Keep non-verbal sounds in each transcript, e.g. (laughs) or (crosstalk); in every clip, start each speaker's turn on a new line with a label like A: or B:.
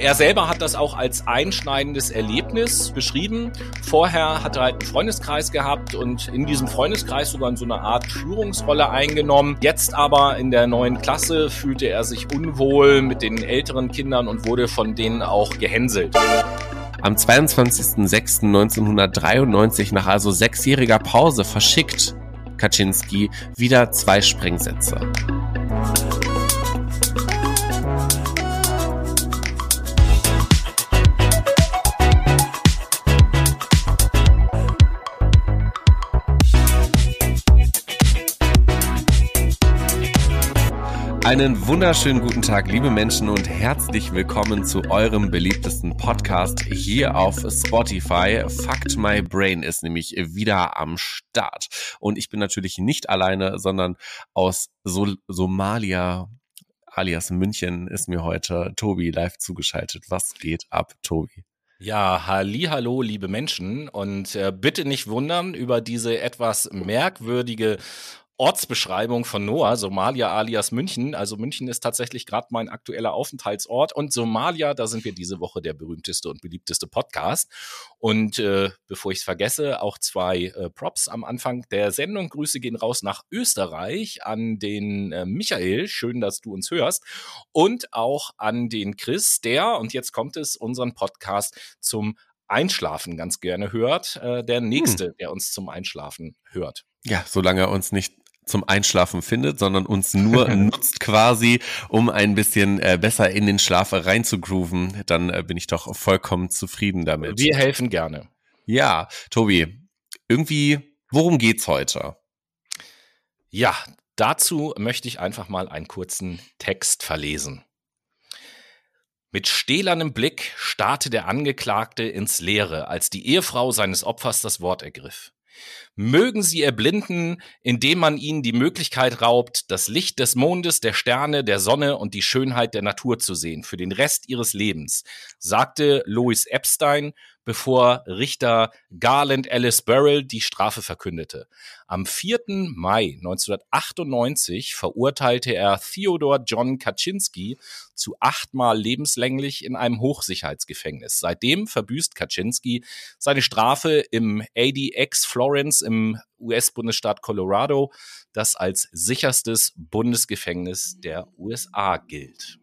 A: Er selber hat das auch als einschneidendes Erlebnis beschrieben. Vorher hat er halt einen Freundeskreis gehabt und in diesem Freundeskreis sogar in so eine Art Führungsrolle eingenommen. Jetzt aber in der neuen Klasse fühlte er sich unwohl mit den älteren Kindern und wurde von denen auch gehänselt.
B: Am 22.06.1993, nach also sechsjähriger Pause, verschickt Kaczynski wieder zwei Sprengsätze. Einen wunderschönen guten Tag, liebe Menschen, und herzlich willkommen zu eurem beliebtesten Podcast hier auf Spotify. Fucked My Brain ist nämlich wieder am Start. Und ich bin natürlich nicht alleine, sondern aus Sol Somalia, alias München, ist mir heute Tobi live zugeschaltet. Was geht ab, Tobi?
A: Ja, halli, hallo, liebe Menschen und äh, bitte nicht wundern über diese etwas merkwürdige Ortsbeschreibung von Noah, Somalia alias München. Also München ist tatsächlich gerade mein aktueller Aufenthaltsort und Somalia, da sind wir diese Woche der berühmteste und beliebteste Podcast. Und äh, bevor ich es vergesse, auch zwei äh, Props am Anfang der Sendung. Grüße gehen raus nach Österreich an den äh, Michael, schön, dass du uns hörst, und auch an den Chris, der, und jetzt kommt es, unseren Podcast zum Einschlafen ganz gerne hört. Äh, der nächste, hm. der uns zum Einschlafen hört.
B: Ja, solange er uns nicht zum Einschlafen findet, sondern uns nur (laughs) nutzt quasi, um ein bisschen äh, besser in den Schlaf reinzugrooven, dann äh, bin ich doch vollkommen zufrieden damit.
A: Wir helfen gerne.
B: Ja, Tobi, irgendwie, worum geht's heute?
A: Ja, dazu möchte ich einfach mal einen kurzen Text verlesen. Mit stählernem Blick starrte der Angeklagte ins Leere, als die Ehefrau seines Opfers das Wort ergriff. Mögen sie erblinden, indem man ihnen die Möglichkeit raubt, das Licht des Mondes, der Sterne, der Sonne und die Schönheit der Natur zu sehen für den Rest ihres Lebens, sagte Louis Epstein, bevor Richter Garland Ellis Burrell die Strafe verkündete. Am 4. Mai 1998 verurteilte er Theodor John Kaczynski zu achtmal lebenslänglich in einem Hochsicherheitsgefängnis. Seitdem verbüßt Kaczynski seine Strafe im ADX Florence im US-Bundesstaat Colorado, das als sicherstes Bundesgefängnis der USA gilt.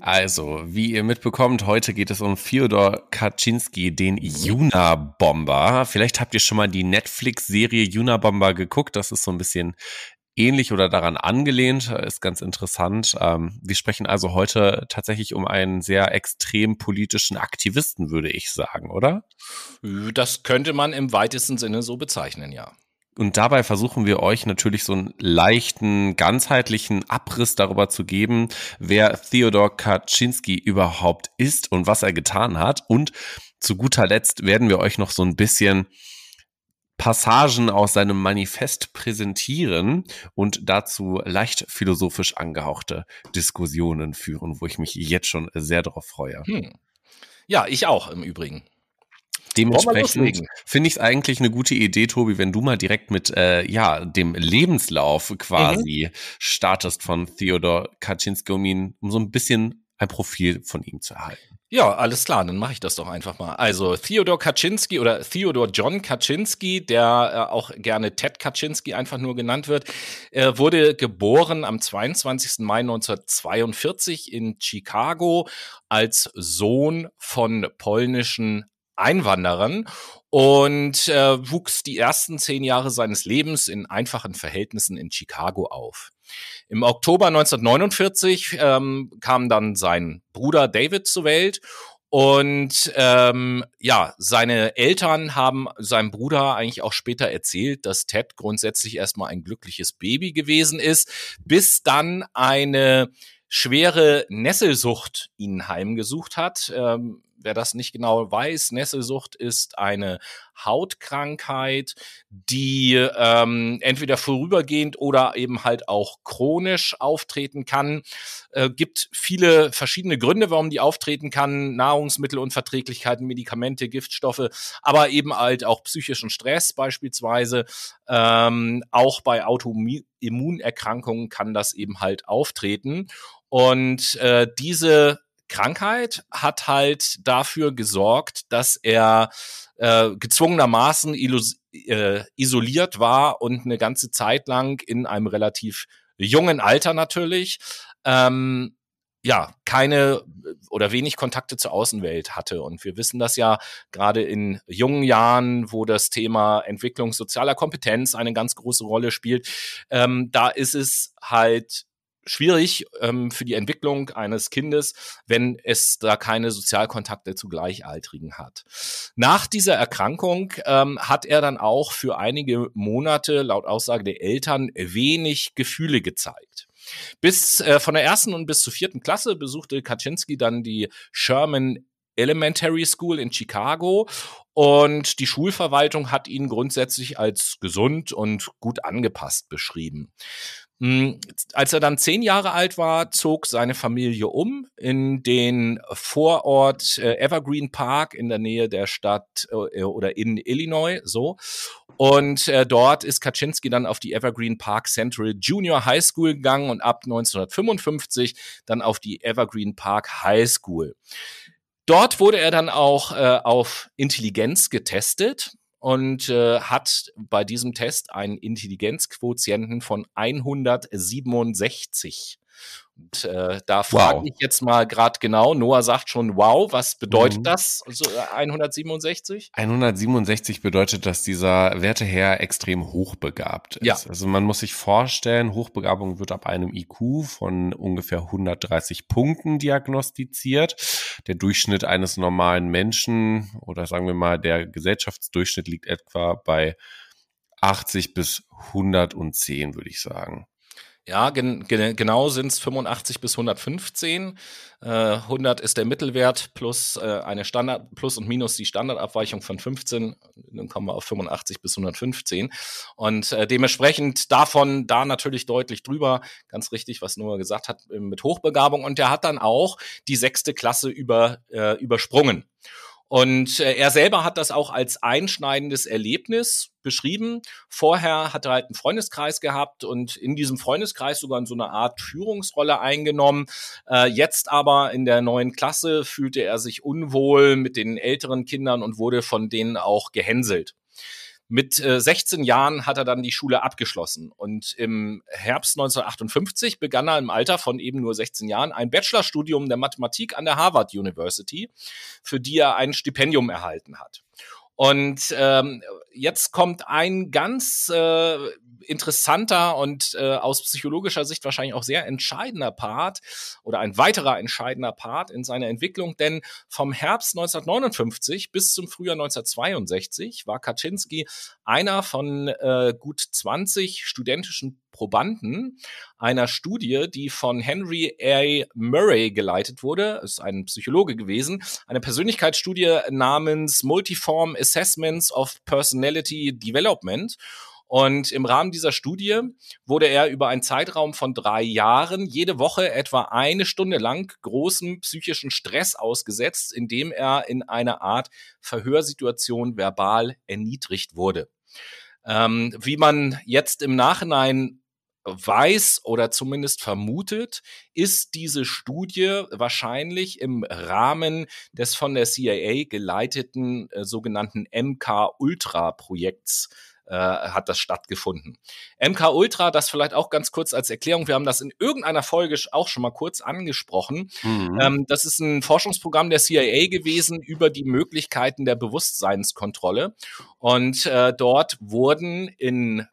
B: Also, wie ihr mitbekommt, heute geht es um Fyodor Kaczynski, den Juna-Bomber. Vielleicht habt ihr schon mal die Netflix-Serie Juna-Bomber geguckt. Das ist so ein bisschen ähnlich oder daran angelehnt, ist ganz interessant. Ähm, wir sprechen also heute tatsächlich um einen sehr extrem politischen Aktivisten, würde ich sagen, oder?
A: Das könnte man im weitesten Sinne so bezeichnen, ja.
B: Und dabei versuchen wir euch natürlich so einen leichten, ganzheitlichen Abriss darüber zu geben, wer Theodor Kaczynski überhaupt ist und was er getan hat. Und zu guter Letzt werden wir euch noch so ein bisschen Passagen aus seinem Manifest präsentieren und dazu leicht philosophisch angehauchte Diskussionen führen, wo ich mich jetzt schon sehr darauf freue. Hm.
A: Ja, ich auch im Übrigen.
B: Dementsprechend finde ich es eigentlich eine gute Idee, Tobi, wenn du mal direkt mit äh, ja dem Lebenslauf quasi mhm. startest von Theodor Kaczynski, um ihn, um so ein bisschen ein Profil von ihm zu erhalten.
A: Ja, alles klar, dann mache ich das doch einfach mal. Also Theodor Kaczynski oder Theodor John Kaczynski, der äh, auch gerne Ted Kaczynski einfach nur genannt wird, er wurde geboren am 22. Mai 1942 in Chicago als Sohn von polnischen Einwanderern und äh, wuchs die ersten zehn Jahre seines Lebens in einfachen Verhältnissen in Chicago auf. Im Oktober 1949 ähm, kam dann sein Bruder David zur Welt und ähm, ja, seine Eltern haben seinem Bruder eigentlich auch später erzählt, dass Ted grundsätzlich erstmal ein glückliches Baby gewesen ist, bis dann eine schwere Nesselsucht ihn heimgesucht hat. Ähm, wer das nicht genau weiß, Nesselsucht ist eine Hautkrankheit, die ähm, entweder vorübergehend oder eben halt auch chronisch auftreten kann. Äh, gibt viele verschiedene Gründe, warum die auftreten kann. Nahrungsmittelunverträglichkeiten, Medikamente, Giftstoffe, aber eben halt auch psychischen Stress beispielsweise. Ähm, auch bei Autoimmunerkrankungen kann das eben halt auftreten. Und äh, diese Krankheit hat halt dafür gesorgt, dass er äh, gezwungenermaßen äh, isoliert war und eine ganze Zeit lang in einem relativ jungen Alter natürlich ähm, ja, keine oder wenig Kontakte zur Außenwelt hatte. Und wir wissen das ja gerade in jungen Jahren, wo das Thema Entwicklung sozialer Kompetenz eine ganz große Rolle spielt. Ähm, da ist es halt schwierig ähm, für die Entwicklung eines Kindes, wenn es da keine Sozialkontakte zu Gleichaltrigen hat. Nach dieser Erkrankung ähm, hat er dann auch für einige Monate laut Aussage der Eltern wenig Gefühle gezeigt. Bis äh, von der ersten und bis zur vierten Klasse besuchte Kaczynski dann die Sherman Elementary School in Chicago und die Schulverwaltung hat ihn grundsätzlich als gesund und gut angepasst beschrieben. Hm, als er dann zehn Jahre alt war, zog seine Familie um in den Vorort äh, Evergreen Park in der Nähe der Stadt äh, oder in Illinois, so. Und äh, dort ist Kaczynski dann auf die Evergreen Park Central Junior High School gegangen und ab 1955 dann auf die Evergreen Park High School. Dort wurde er dann auch äh, auf Intelligenz getestet und äh, hat bei diesem Test einen Intelligenzquotienten von 167. Und äh, da frage wow. ich jetzt mal gerade genau, Noah sagt schon, wow, was bedeutet mhm. das, also 167?
B: 167 bedeutet, dass dieser werte Herr extrem hochbegabt ist. Ja. Also man muss sich vorstellen, Hochbegabung wird ab einem IQ von ungefähr 130 Punkten diagnostiziert. Der Durchschnitt eines normalen Menschen oder sagen wir mal, der Gesellschaftsdurchschnitt liegt etwa bei 80 bis 110, würde ich sagen.
A: Ja, gen gen genau sind es 85 bis 115. Äh, 100 ist der Mittelwert plus äh, eine Standard plus und minus die Standardabweichung von 15. Dann kommen wir auf 85 bis 115 und äh, dementsprechend davon da natürlich deutlich drüber. Ganz richtig, was Noah gesagt hat mit Hochbegabung und der hat dann auch die sechste Klasse über äh, übersprungen. Und äh, er selber hat das auch als einschneidendes Erlebnis beschrieben. Vorher hat er halt einen Freundeskreis gehabt und in diesem Freundeskreis sogar in so eine Art Führungsrolle eingenommen. Äh, jetzt aber in der neuen Klasse fühlte er sich unwohl mit den älteren Kindern und wurde von denen auch gehänselt. Mit äh, 16 Jahren hat er dann die Schule abgeschlossen und im Herbst 1958 begann er im Alter von eben nur 16 Jahren ein Bachelorstudium der Mathematik an der Harvard University, für die er ein Stipendium erhalten hat. Und ähm, jetzt kommt ein ganz äh, interessanter und äh, aus psychologischer Sicht wahrscheinlich auch sehr entscheidender Part oder ein weiterer entscheidender Part in seiner Entwicklung, denn vom Herbst 1959 bis zum Frühjahr 1962 war Kaczynski einer von äh, gut 20 studentischen Probanden einer Studie, die von Henry A. Murray geleitet wurde, ist ein Psychologe gewesen, eine Persönlichkeitsstudie namens Multiform Assessments of Personality Development. Und im Rahmen dieser Studie wurde er über einen Zeitraum von drei Jahren jede Woche etwa eine Stunde lang großem psychischen Stress ausgesetzt, indem er in einer Art Verhörsituation verbal erniedrigt wurde. Ähm, wie man jetzt im Nachhinein weiß oder zumindest vermutet, ist diese Studie wahrscheinlich im Rahmen des von der CIA geleiteten äh, sogenannten MK-Ultra-Projekts äh, hat das stattgefunden. MK Ultra, das vielleicht auch ganz kurz als Erklärung, wir haben das in irgendeiner Folge auch schon mal kurz angesprochen. Mhm. Ähm, das ist ein Forschungsprogramm der CIA gewesen über die Möglichkeiten der Bewusstseinskontrolle. Und äh, dort wurden in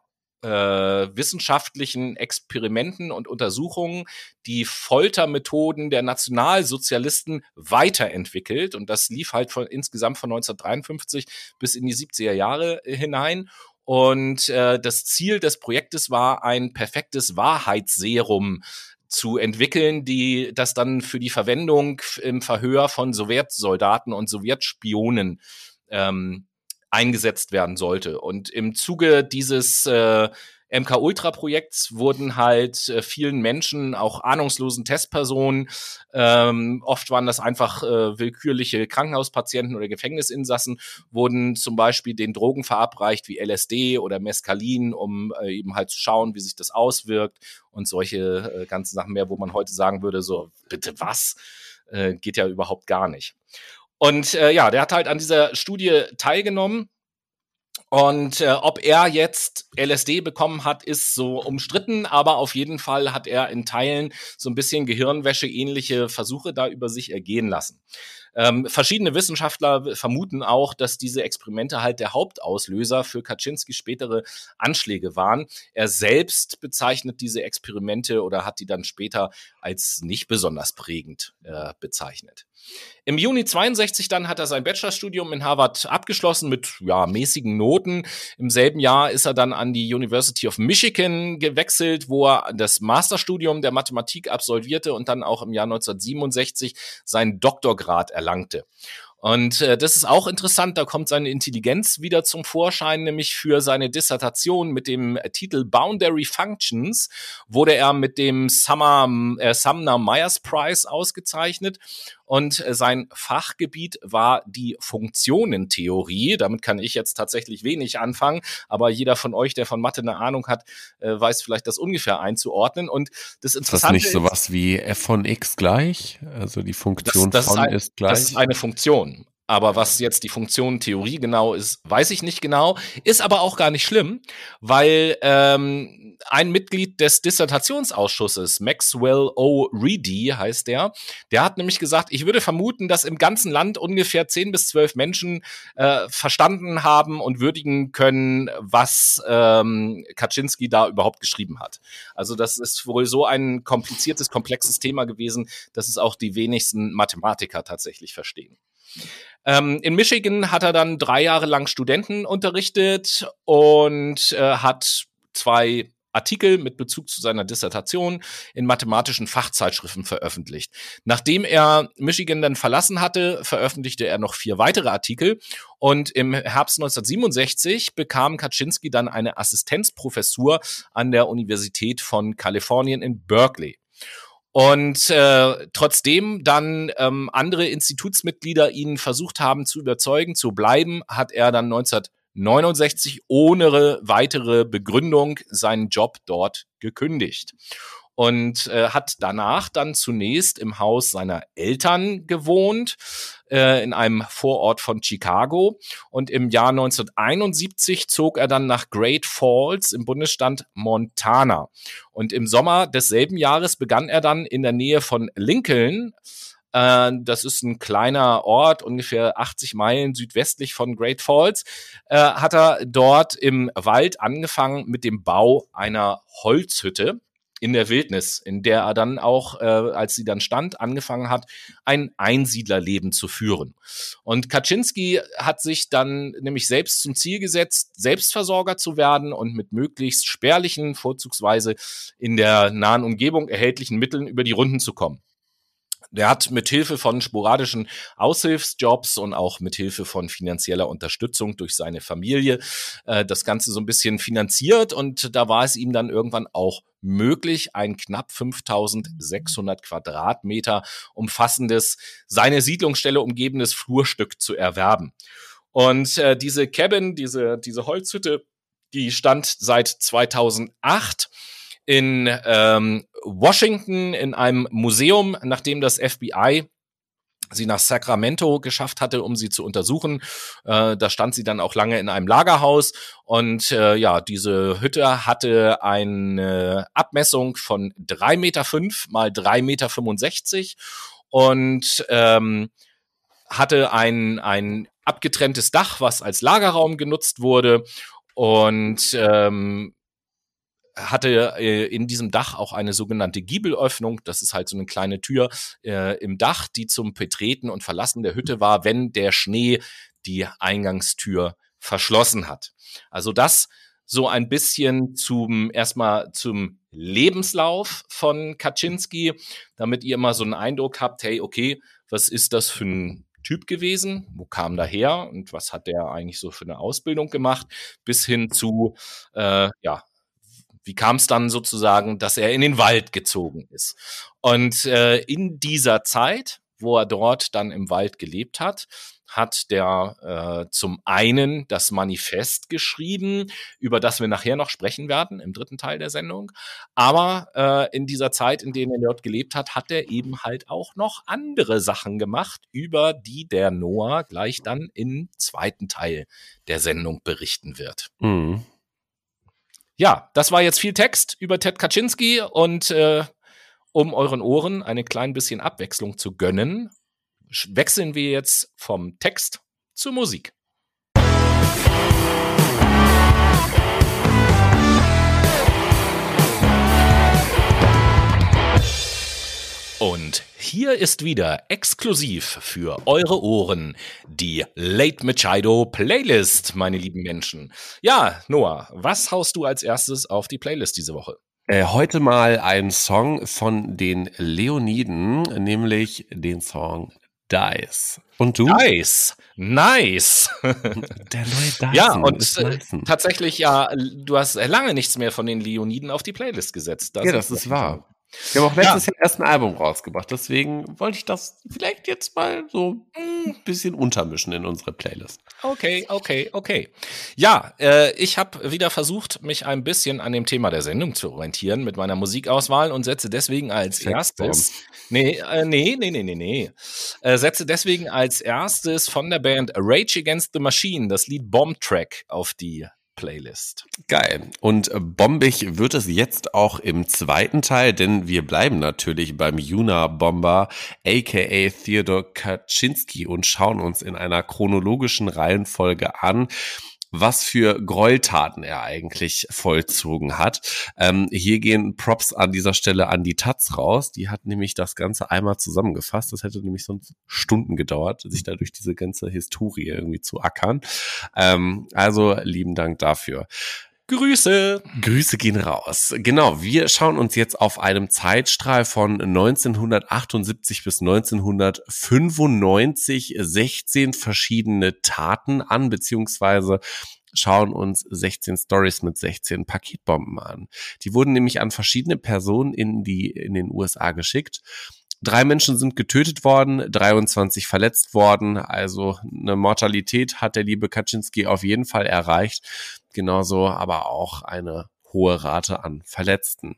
A: äh, wissenschaftlichen Experimenten und Untersuchungen die Foltermethoden der Nationalsozialisten weiterentwickelt. Und das lief halt von insgesamt von 1953 bis in die 70er Jahre hinein. Und äh, das Ziel des Projektes war, ein perfektes Wahrheitsserum zu entwickeln, die das dann für die Verwendung im Verhör von Sowjetsoldaten und Sowjetspionen ähm, eingesetzt werden sollte. Und im Zuge dieses äh, MK Ultra Projekts wurden halt äh, vielen Menschen, auch ahnungslosen Testpersonen, ähm, oft waren das einfach äh, willkürliche Krankenhauspatienten oder Gefängnisinsassen, wurden zum Beispiel den Drogen verabreicht wie LSD oder Mescalin, um äh, eben halt zu schauen, wie sich das auswirkt und solche äh, ganzen Sachen mehr, wo man heute sagen würde, so bitte was? Äh, geht ja überhaupt gar nicht. Und äh, ja, der hat halt an dieser Studie teilgenommen. Und äh, ob er jetzt LSD bekommen hat, ist so umstritten, aber auf jeden Fall hat er in Teilen so ein bisschen Gehirnwäsche ähnliche Versuche da über sich ergehen lassen. Ähm, verschiedene Wissenschaftler vermuten auch, dass diese Experimente halt der Hauptauslöser für Kaczynskis spätere Anschläge waren. Er selbst bezeichnet diese Experimente oder hat die dann später als nicht besonders prägend äh, bezeichnet. Im Juni 62 dann hat er sein Bachelorstudium in Harvard abgeschlossen mit ja, mäßigen Noten. Im selben Jahr ist er dann an die University of Michigan gewechselt, wo er das Masterstudium der Mathematik absolvierte und dann auch im Jahr 1967 seinen Doktorgrad erlangte. Und äh, das ist auch interessant, da kommt seine Intelligenz wieder zum Vorschein, nämlich für seine Dissertation mit dem Titel Boundary Functions wurde er mit dem Summer, äh, Sumner Myers Prize ausgezeichnet. Und äh, sein Fachgebiet war die Funktionentheorie. Damit kann ich jetzt tatsächlich wenig anfangen, aber jeder von euch, der von Mathe eine Ahnung hat, äh, weiß vielleicht das ungefähr einzuordnen. Und das Interessante
B: ist das nicht sowas wie f von x gleich? Also die Funktion
A: das, das
B: von
A: ist, ein,
B: ist gleich?
A: Das ist eine Funktion. Aber was jetzt die Funktionentheorie genau ist, weiß ich nicht genau. Ist aber auch gar nicht schlimm, weil ähm, ein Mitglied des Dissertationsausschusses, Maxwell O. Reedy heißt der, der hat nämlich gesagt, ich würde vermuten, dass im ganzen Land ungefähr zehn bis zwölf Menschen äh, verstanden haben und würdigen können, was ähm, Kaczynski da überhaupt geschrieben hat. Also das ist wohl so ein kompliziertes, komplexes Thema gewesen, dass es auch die wenigsten Mathematiker tatsächlich verstehen. Ähm, in Michigan hat er dann drei Jahre lang Studenten unterrichtet und äh, hat zwei Artikel mit Bezug zu seiner Dissertation in mathematischen Fachzeitschriften veröffentlicht. Nachdem er Michigan dann verlassen hatte, veröffentlichte er noch vier weitere Artikel und im Herbst 1967 bekam Kaczynski dann eine Assistenzprofessur an der Universität von Kalifornien in Berkeley. Und äh, trotzdem dann ähm, andere Institutsmitglieder ihn versucht haben zu überzeugen, zu bleiben, hat er dann 1969 ohne weitere Begründung seinen Job dort gekündigt und äh, hat danach dann zunächst im Haus seiner Eltern gewohnt, äh, in einem Vorort von Chicago. Und im Jahr 1971 zog er dann nach Great Falls im Bundesstaat Montana. Und im Sommer desselben Jahres begann er dann in der Nähe von Lincoln, äh, das ist ein kleiner Ort, ungefähr 80 Meilen südwestlich von Great Falls, äh, hat er dort im Wald angefangen mit dem Bau einer Holzhütte in der Wildnis, in der er dann auch, äh, als sie dann stand, angefangen hat, ein Einsiedlerleben zu führen. Und Kaczynski hat sich dann nämlich selbst zum Ziel gesetzt, Selbstversorger zu werden und mit möglichst spärlichen, vorzugsweise in der nahen Umgebung erhältlichen Mitteln über die Runden zu kommen. Der hat mit Hilfe von sporadischen Aushilfsjobs und auch mit Hilfe von finanzieller Unterstützung durch seine Familie äh, das Ganze so ein bisschen finanziert und da war es ihm dann irgendwann auch möglich, ein knapp 5600 Quadratmeter umfassendes, seine Siedlungsstelle umgebendes Flurstück zu erwerben. Und äh, diese Cabin, diese, diese Holzhütte, die stand seit 2008 in ähm, Washington in einem Museum, nachdem das FBI sie nach Sacramento geschafft hatte, um sie zu untersuchen. Äh, da stand sie dann auch lange in einem Lagerhaus und äh, ja, diese Hütte hatte eine Abmessung von drei Meter fünf mal drei Meter fünfundsechzig und ähm, hatte ein, ein abgetrenntes Dach, was als Lagerraum genutzt wurde und ähm, hatte äh, in diesem Dach auch eine sogenannte Giebelöffnung. Das ist halt so eine kleine Tür äh, im Dach, die zum Betreten und Verlassen der Hütte war, wenn der Schnee die Eingangstür verschlossen hat. Also das so ein bisschen zum erstmal zum Lebenslauf von Kaczynski, damit ihr immer so einen Eindruck habt, hey, okay, was ist das für ein Typ gewesen? Wo kam der her und was hat der eigentlich so für eine Ausbildung gemacht? Bis hin zu äh, ja wie kam es dann sozusagen, dass er in den Wald gezogen ist? Und äh, in dieser Zeit, wo er dort dann im Wald gelebt hat, hat der äh, zum einen das Manifest geschrieben, über das wir nachher noch sprechen werden im dritten Teil der Sendung. Aber äh, in dieser Zeit, in der er dort gelebt hat, hat er eben halt auch noch andere Sachen gemacht, über die der Noah gleich dann im zweiten Teil der Sendung berichten wird. Mhm. Ja, das war jetzt viel Text über Ted Kaczynski und äh, um euren Ohren eine klein bisschen Abwechslung zu gönnen, wechseln wir jetzt vom Text zur Musik. Und hier ist wieder exklusiv für eure Ohren die Late Machado Playlist, meine lieben Menschen. Ja, Noah, was haust du als erstes auf die Playlist diese Woche?
B: Äh, heute mal ein Song von den Leoniden, nämlich den Song Dice.
A: Und du? Dice. Nice. (laughs) Der neue Dyson. Ja, und äh, tatsächlich, ja, du hast lange nichts mehr von den Leoniden auf die Playlist gesetzt.
B: Das ja, das ist wahr. Wir haben auch letztes ja. Jahr erst ein Album rausgebracht, deswegen wollte ich das vielleicht jetzt mal so ein bisschen untermischen in unsere Playlist.
A: Okay, okay, okay. Ja, äh, ich habe wieder versucht, mich ein bisschen an dem Thema der Sendung zu orientieren mit meiner Musikauswahl und setze deswegen als erstes. Nee, äh, nee, nee, nee, nee, nee. Äh, setze deswegen als erstes von der Band Rage Against the Machine das Lied Bomb Track auf die Playlist.
B: Geil. Und äh, bombig wird es jetzt auch im zweiten Teil, denn wir bleiben natürlich beim Juna-Bomber, aka Theodor Kaczynski und schauen uns in einer chronologischen Reihenfolge an, was für Gräueltaten er eigentlich vollzogen hat. Ähm, hier gehen Props an dieser Stelle an die Taz raus. Die hat nämlich das Ganze einmal zusammengefasst. Das hätte nämlich sonst Stunden gedauert, sich da durch diese ganze Historie irgendwie zu ackern. Ähm, also lieben Dank dafür.
A: Grüße.
B: Grüße gehen raus. Genau, wir schauen uns jetzt auf einem Zeitstrahl von 1978 bis 1995 16 verschiedene Taten an, beziehungsweise schauen uns 16 Stories mit 16 Paketbomben an. Die wurden nämlich an verschiedene Personen in die, in den USA geschickt. Drei Menschen sind getötet worden, 23 verletzt worden. Also eine Mortalität hat der liebe Kaczynski auf jeden Fall erreicht genauso aber auch eine hohe Rate an Verletzten.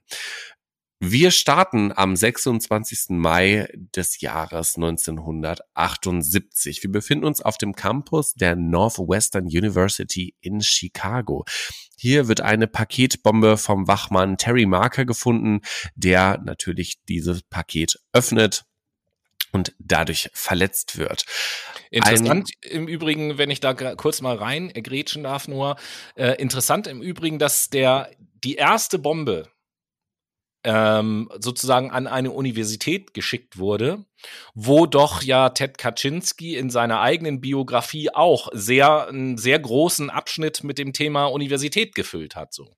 B: Wir starten am 26. Mai des Jahres 1978. Wir befinden uns auf dem Campus der Northwestern University in Chicago. Hier wird eine Paketbombe vom Wachmann Terry Marker gefunden, der natürlich dieses Paket öffnet und dadurch verletzt wird.
A: Interessant Ein, im Übrigen, wenn ich da kurz mal rein grätschen darf, nur äh, interessant im Übrigen, dass der die erste Bombe ähm, sozusagen an eine Universität geschickt wurde, wo doch ja Ted Kaczynski in seiner eigenen Biografie auch sehr einen sehr großen Abschnitt mit dem Thema Universität gefüllt hat. So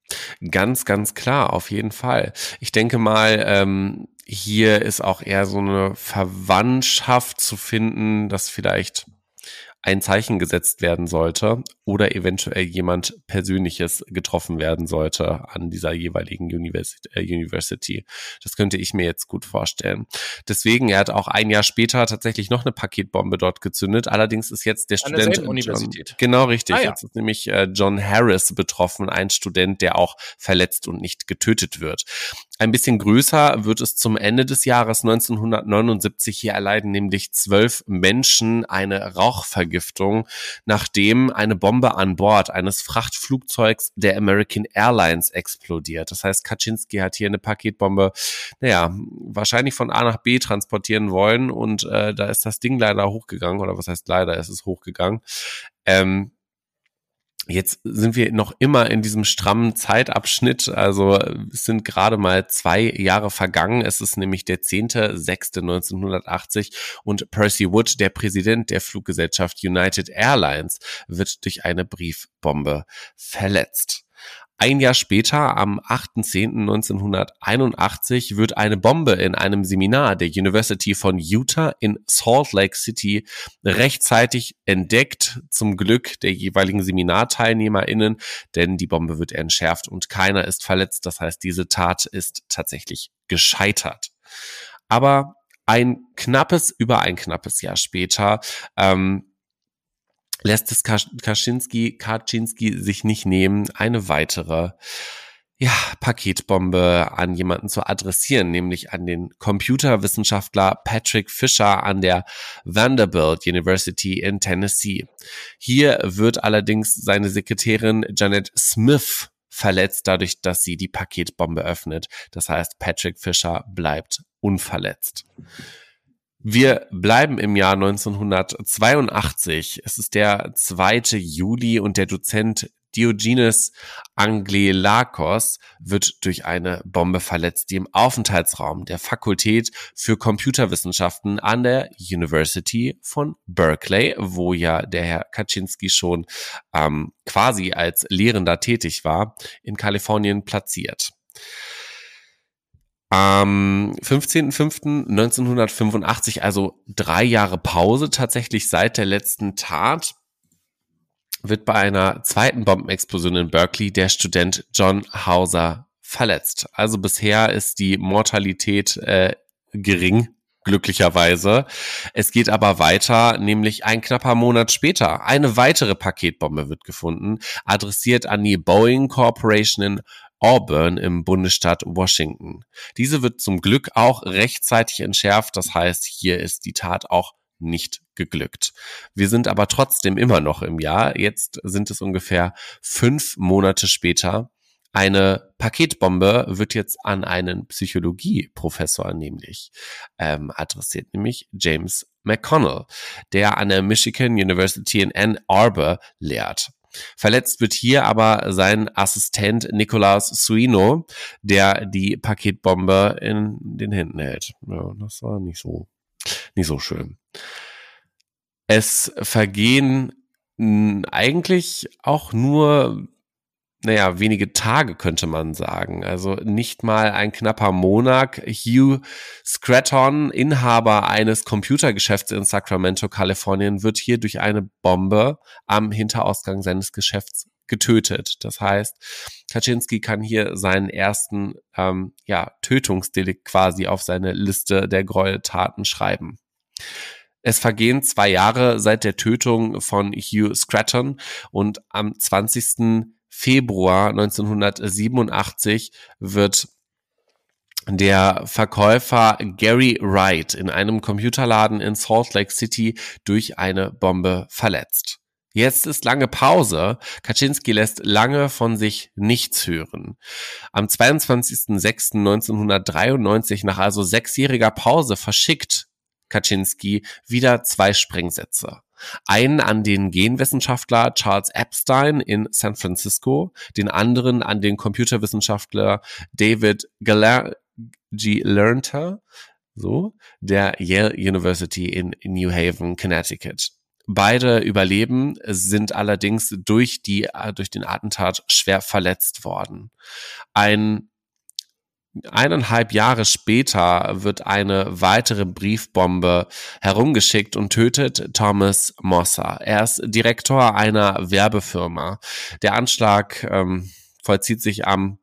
B: ganz, ganz klar, auf jeden Fall. Ich denke mal, ähm, hier ist auch eher so eine Verwandtschaft zu finden, dass vielleicht ein Zeichen gesetzt werden sollte oder eventuell jemand Persönliches getroffen werden sollte an dieser jeweiligen äh, University. Das könnte ich mir jetzt gut vorstellen. Deswegen, er hat auch ein Jahr später tatsächlich noch eine Paketbombe dort gezündet. Allerdings ist jetzt der an Student. Der
A: Universität.
B: John, genau, richtig. Ah, ja. Jetzt ist nämlich äh, John Harris betroffen, ein Student, der auch verletzt und nicht getötet wird. Ein bisschen größer wird es zum Ende des Jahres 1979. Hier erleiden nämlich zwölf Menschen eine Rauchvergiftung, nachdem eine Bombe an Bord eines Frachtflugzeugs der American Airlines explodiert. Das heißt, Kaczynski hat hier eine Paketbombe, naja, wahrscheinlich von A nach B transportieren wollen und äh, da ist das Ding leider hochgegangen, oder was heißt leider, ist es hochgegangen. Ähm, Jetzt sind wir noch immer in diesem strammen Zeitabschnitt. Also es sind gerade mal zwei Jahre vergangen. Es ist nämlich der 10.06.1980 und Percy Wood, der Präsident der Fluggesellschaft United Airlines, wird durch eine Briefbombe verletzt. Ein Jahr später, am 8.10.1981, wird eine Bombe in einem Seminar der University von Utah in Salt Lake City rechtzeitig entdeckt, zum Glück der jeweiligen SeminarteilnehmerInnen, denn die Bombe wird entschärft und keiner ist verletzt. Das heißt, diese Tat ist tatsächlich gescheitert. Aber ein knappes, über ein knappes Jahr später, ähm, lässt es Kaczynski, Kaczynski sich nicht nehmen, eine weitere ja, Paketbombe an jemanden zu adressieren, nämlich an den Computerwissenschaftler Patrick Fisher an der Vanderbilt University in Tennessee. Hier wird allerdings seine Sekretärin Janet Smith verletzt dadurch, dass sie die Paketbombe öffnet. Das heißt, Patrick Fisher bleibt unverletzt. Wir bleiben im Jahr 1982. Es ist der 2. Juli und der Dozent Diogenes Angelakos wird durch eine Bombe verletzt, die im Aufenthaltsraum der Fakultät für Computerwissenschaften an der University von Berkeley, wo ja der Herr Kaczynski schon ähm, quasi als Lehrender tätig war, in Kalifornien platziert. Am 15.05.1985, also drei Jahre Pause tatsächlich seit der letzten Tat, wird bei einer zweiten Bombenexplosion in Berkeley der Student John Hauser verletzt. Also bisher ist die Mortalität äh, gering, glücklicherweise. Es geht aber weiter, nämlich ein knapper Monat später. Eine weitere Paketbombe wird gefunden, adressiert an die Boeing Corporation in Auburn im Bundesstaat Washington. Diese wird zum Glück auch rechtzeitig entschärft. Das heißt, hier ist die Tat auch nicht geglückt. Wir sind aber trotzdem immer noch im Jahr. Jetzt sind es ungefähr fünf Monate später. Eine Paketbombe wird jetzt an einen Psychologieprofessor nämlich ähm, adressiert, nämlich James McConnell, der an der Michigan University in Ann Arbor lehrt. Verletzt wird hier aber sein Assistent Nicolas Suino, der die Paketbombe in den Händen hält. Ja, das war nicht so nicht so schön. Es vergehen eigentlich auch nur, naja, wenige Tage könnte man sagen. Also nicht mal ein knapper Monat. Hugh Scraton, Inhaber eines Computergeschäfts in Sacramento, Kalifornien, wird hier durch eine Bombe am Hinterausgang seines Geschäfts getötet. Das heißt, Kaczynski kann hier seinen ersten ähm, ja, Tötungsdelikt quasi auf seine Liste der Gräueltaten schreiben. Es vergehen zwei Jahre seit der Tötung von Hugh Scratton und am 20. Februar 1987 wird der Verkäufer Gary Wright in einem Computerladen in Salt Lake City durch eine Bombe verletzt. Jetzt ist lange Pause. Kaczynski lässt lange von sich nichts hören. Am 22.06.1993, nach also sechsjähriger Pause, verschickt Kaczynski wieder zwei Sprengsätze. Einen an den Genwissenschaftler Charles Epstein in San Francisco, den anderen an den Computerwissenschaftler David Galer so, der Yale University in New Haven, Connecticut. Beide überleben, sind allerdings durch die, äh, durch den Attentat schwer verletzt worden. Ein eineinhalb Jahre später wird eine weitere Briefbombe herumgeschickt und tötet Thomas Mosser. Er ist Direktor einer Werbefirma. Der Anschlag ähm, vollzieht sich am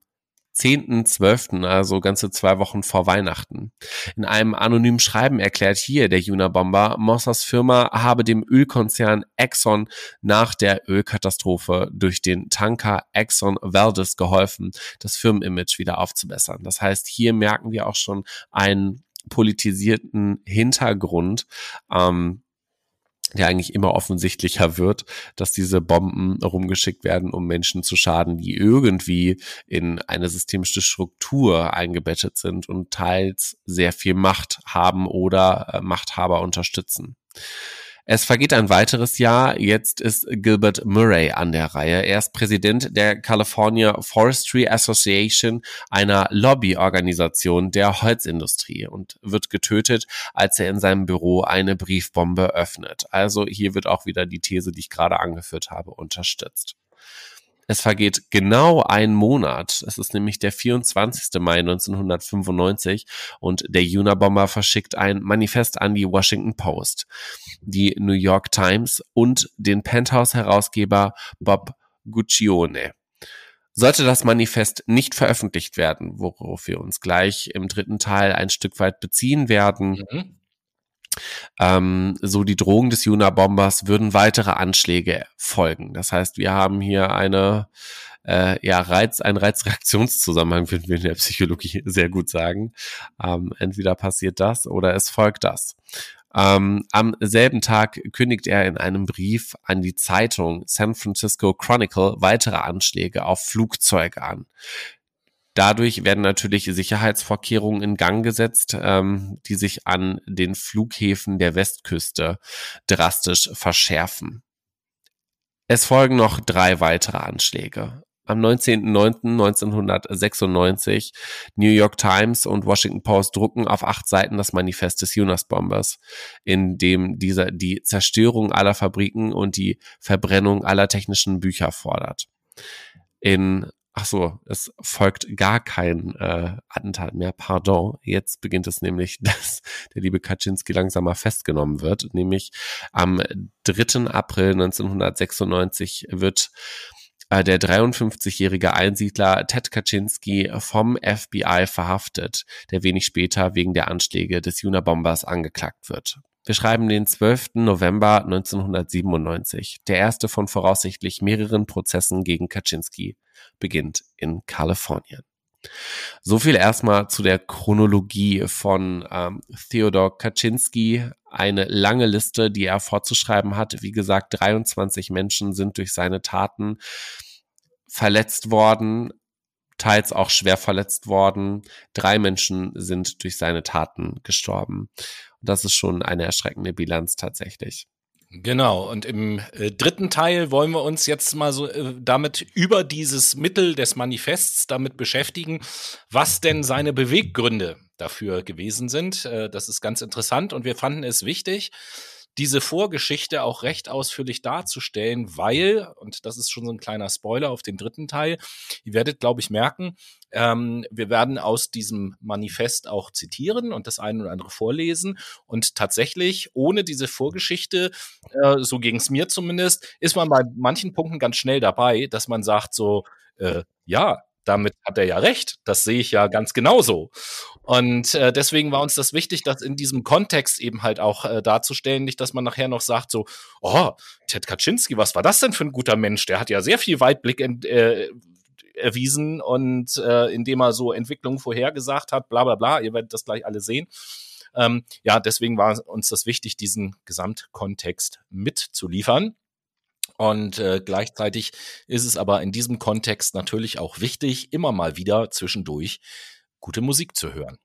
B: 10.12., also ganze zwei Wochen vor Weihnachten. In einem anonymen Schreiben erklärt hier der Juna-Bomber, Mossers Firma habe dem Ölkonzern Exxon nach der Ölkatastrophe durch den Tanker Exxon Valdez geholfen, das Firmenimage wieder aufzubessern. Das heißt, hier merken wir auch schon einen politisierten Hintergrund, ähm, der eigentlich immer offensichtlicher wird, dass diese Bomben rumgeschickt werden, um Menschen zu schaden, die irgendwie in eine systemische Struktur eingebettet sind und teils sehr viel Macht haben oder äh, Machthaber unterstützen. Es vergeht ein weiteres Jahr. Jetzt ist Gilbert Murray an der Reihe. Er ist Präsident der California Forestry Association, einer Lobbyorganisation der Holzindustrie und wird getötet, als er in seinem Büro eine Briefbombe öffnet. Also hier wird auch wieder die These, die ich gerade angeführt habe, unterstützt. Es vergeht genau ein Monat. Es ist nämlich der 24. Mai 1995 und der Unabomber verschickt ein Manifest an die Washington Post, die New York Times und den Penthouse-Herausgeber Bob Guccione. Sollte das Manifest nicht veröffentlicht werden, worauf wir uns gleich im dritten Teil ein Stück weit beziehen werden, mhm. Ähm, so die Drohung des Juna-Bombers, würden weitere Anschläge folgen. Das heißt, wir haben hier eine äh, ja, Reiz, ein Reizreaktionszusammenhang, (laughs) würden wir in der Psychologie sehr gut sagen. Ähm, entweder passiert das oder es folgt das. Ähm, am selben Tag kündigt er in einem Brief an die Zeitung San Francisco Chronicle weitere Anschläge auf Flugzeuge an. Dadurch werden natürlich Sicherheitsvorkehrungen in Gang gesetzt, ähm, die sich an den Flughäfen der Westküste drastisch verschärfen. Es folgen noch drei weitere Anschläge am 19.09.1996 New York Times und Washington Post drucken auf acht Seiten das Manifest des Jonas-Bombers, in dem dieser die Zerstörung aller Fabriken und die Verbrennung aller technischen Bücher fordert. In Ach so, es folgt gar kein äh, Attentat mehr. Pardon. Jetzt beginnt es nämlich, (laughs) dass der liebe Kaczynski langsamer festgenommen wird. Nämlich am 3. April 1996 wird äh, der 53-jährige Einsiedler Ted Kaczynski vom FBI verhaftet, der wenig später wegen der Anschläge des Juna-Bombers angeklagt wird. Wir schreiben den 12. November 1997. Der erste von voraussichtlich mehreren Prozessen gegen Kaczynski beginnt in Kalifornien. So viel erstmal zu der Chronologie von ähm, Theodor Kaczynski. Eine lange Liste, die er vorzuschreiben hat. Wie gesagt, 23 Menschen sind durch seine Taten verletzt worden, teils auch schwer verletzt worden. Drei Menschen sind durch seine Taten gestorben. Das ist schon eine erschreckende Bilanz tatsächlich.
A: Genau, und im äh, dritten Teil wollen wir uns jetzt mal so äh, damit über dieses Mittel des Manifests damit beschäftigen, was denn seine Beweggründe dafür gewesen sind. Äh, das ist ganz interessant und wir fanden es wichtig, diese Vorgeschichte auch recht ausführlich darzustellen, weil, und das ist schon so ein kleiner Spoiler auf den dritten Teil, ihr werdet, glaube ich, merken, ähm, wir werden aus diesem Manifest auch zitieren und das eine oder andere vorlesen. Und tatsächlich, ohne diese Vorgeschichte, äh, so ging es mir zumindest, ist man bei manchen Punkten ganz schnell dabei, dass man sagt so, äh, ja, damit hat er ja recht. Das sehe ich ja ganz genauso. Und äh, deswegen war uns das wichtig, das in diesem Kontext eben halt auch äh, darzustellen, nicht, dass man nachher noch sagt so, oh, Ted Kaczynski, was war das denn für ein guter Mensch? Der hat ja sehr viel Weitblick in, äh, erwiesen und äh, indem er so Entwicklungen vorhergesagt hat, bla bla bla, ihr werdet das gleich alle sehen. Ähm, ja, deswegen war uns das wichtig, diesen Gesamtkontext mitzuliefern. Und äh, gleichzeitig ist es aber in diesem Kontext natürlich auch wichtig, immer mal wieder zwischendurch gute Musik zu hören.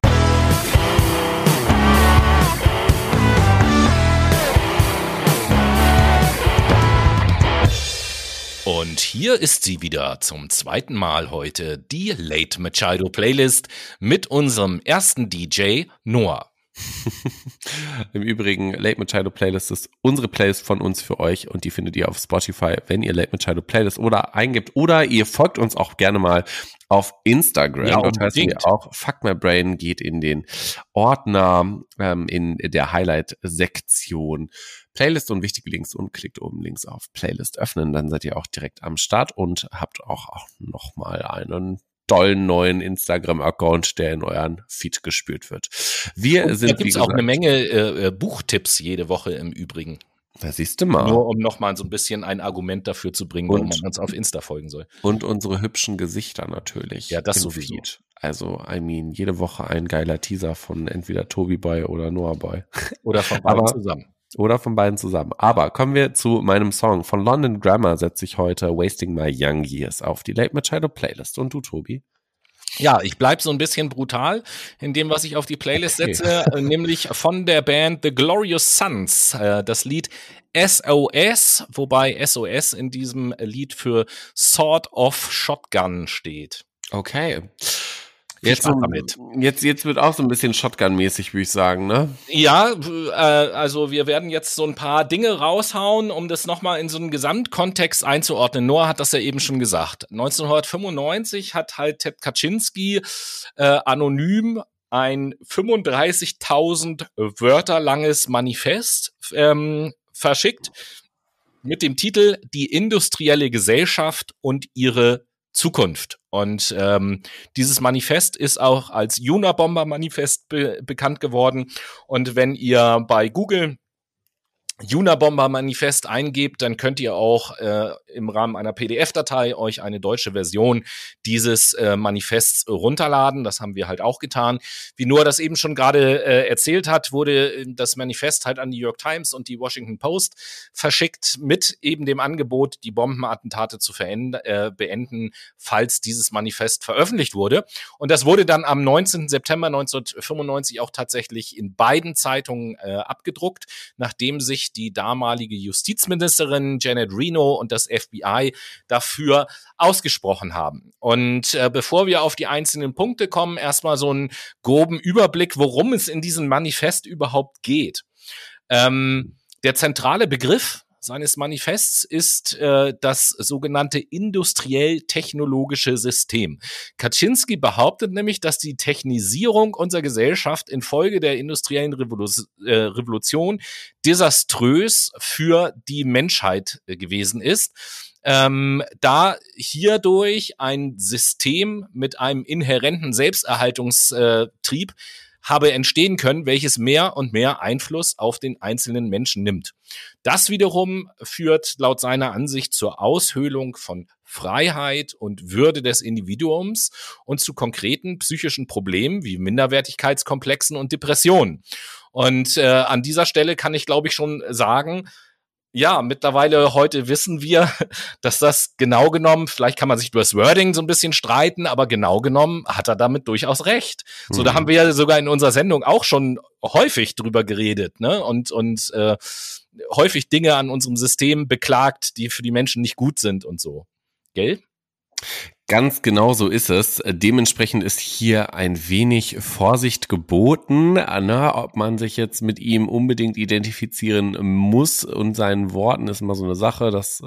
A: Und hier ist sie wieder zum zweiten Mal heute, die Late Machado Playlist mit unserem ersten DJ Noah. (laughs)
B: Im Übrigen, Late Machado Playlist ist unsere Playlist von uns für euch und die findet ihr auf Spotify, wenn ihr Late Machado Playlist oder eingibt oder ihr folgt uns auch gerne mal auf Instagram. Ja, Dort heißt ihr auch Fuck My Brain geht in den Ordner ähm, in der Highlight-Sektion Playlist und wichtige Links und klickt oben links auf Playlist öffnen. Dann seid ihr auch direkt am Start und habt auch, auch nochmal einen tollen neuen Instagram-Account, der in euren Feed gespült wird. Wir Und sind.
A: Da gibt es auch eine Menge äh, äh, Buchtipps jede Woche im Übrigen.
B: Da siehst du mal.
A: Nur um nochmal so ein bisschen ein Argument dafür zu bringen, warum man uns auf Insta folgen soll.
B: Und unsere hübschen Gesichter natürlich.
A: Ja, das sowieso.
B: Feed. Also, I mean, jede Woche ein geiler Teaser von entweder Tobi Boy oder Noah Boy.
A: Oder von (laughs) beiden zusammen.
B: Oder von beiden zusammen. Aber kommen wir zu meinem Song. Von London Grammar setze ich heute Wasting My Young Years auf die Late Machado Playlist. Und du, Tobi?
A: Ja, ich bleib so ein bisschen brutal in dem, was ich auf die Playlist setze, okay. (laughs) nämlich von der Band The Glorious Sons. Äh, das Lied SOS, wobei SOS in diesem Lied für Sort of Shotgun steht.
B: Okay. Jetzt, damit. jetzt, jetzt wird auch so ein bisschen Shotgun-mäßig, würde ich sagen, ne?
A: Ja, äh, also wir werden jetzt so ein paar Dinge raushauen, um das nochmal in so einen Gesamtkontext einzuordnen. Noah hat das ja eben schon gesagt. 1995 hat halt Ted Kaczynski äh, anonym ein 35.000 Wörter langes Manifest ähm, verschickt mit dem Titel Die industrielle Gesellschaft und ihre Zukunft. Und ähm, dieses Manifest ist auch als Unabomber-Manifest be bekannt geworden. Und wenn ihr bei Google Unabomber Manifest eingebt, dann könnt ihr auch äh, im Rahmen einer PDF-Datei euch eine deutsche Version dieses äh, Manifests runterladen. Das haben wir halt auch getan. Wie Noah das eben schon gerade äh, erzählt hat, wurde äh, das Manifest halt an die New York Times und die Washington Post verschickt mit eben dem Angebot, die Bombenattentate zu äh, beenden, falls dieses Manifest veröffentlicht wurde. Und das wurde dann am 19. September 1995 auch tatsächlich in beiden Zeitungen äh, abgedruckt, nachdem sich die damalige Justizministerin Janet Reno und das FBI dafür ausgesprochen haben. Und äh, bevor wir auf die einzelnen Punkte kommen, erstmal so einen groben Überblick, worum es in diesem Manifest überhaupt geht. Ähm, der zentrale Begriff seines Manifests ist äh, das sogenannte industriell-technologische System. Kaczynski behauptet nämlich, dass die Technisierung unserer Gesellschaft infolge der industriellen Revolu äh, Revolution desaströs für die Menschheit äh, gewesen ist. Ähm, da hierdurch ein System mit einem inhärenten Selbsterhaltungstrieb habe entstehen können, welches mehr und mehr Einfluss auf den einzelnen Menschen nimmt. Das wiederum führt laut seiner Ansicht zur Aushöhlung von Freiheit und Würde des Individuums und zu konkreten psychischen Problemen wie Minderwertigkeitskomplexen und Depressionen. Und äh, an dieser Stelle kann ich, glaube ich, schon sagen, ja, mittlerweile heute wissen wir, (laughs) dass das genau genommen, vielleicht kann man sich über das Wording so ein bisschen streiten, aber genau genommen hat er damit durchaus recht. Mhm. So, da mhm. haben wir ja sogar in unserer Sendung auch schon häufig drüber geredet, ne? Und, und äh, häufig Dinge an unserem System beklagt, die für die Menschen nicht gut sind und so. Gell?
B: Ganz genau so ist es. Dementsprechend ist hier ein wenig Vorsicht geboten, ne, ob man sich jetzt mit ihm unbedingt identifizieren muss und seinen Worten ist immer so eine Sache. Das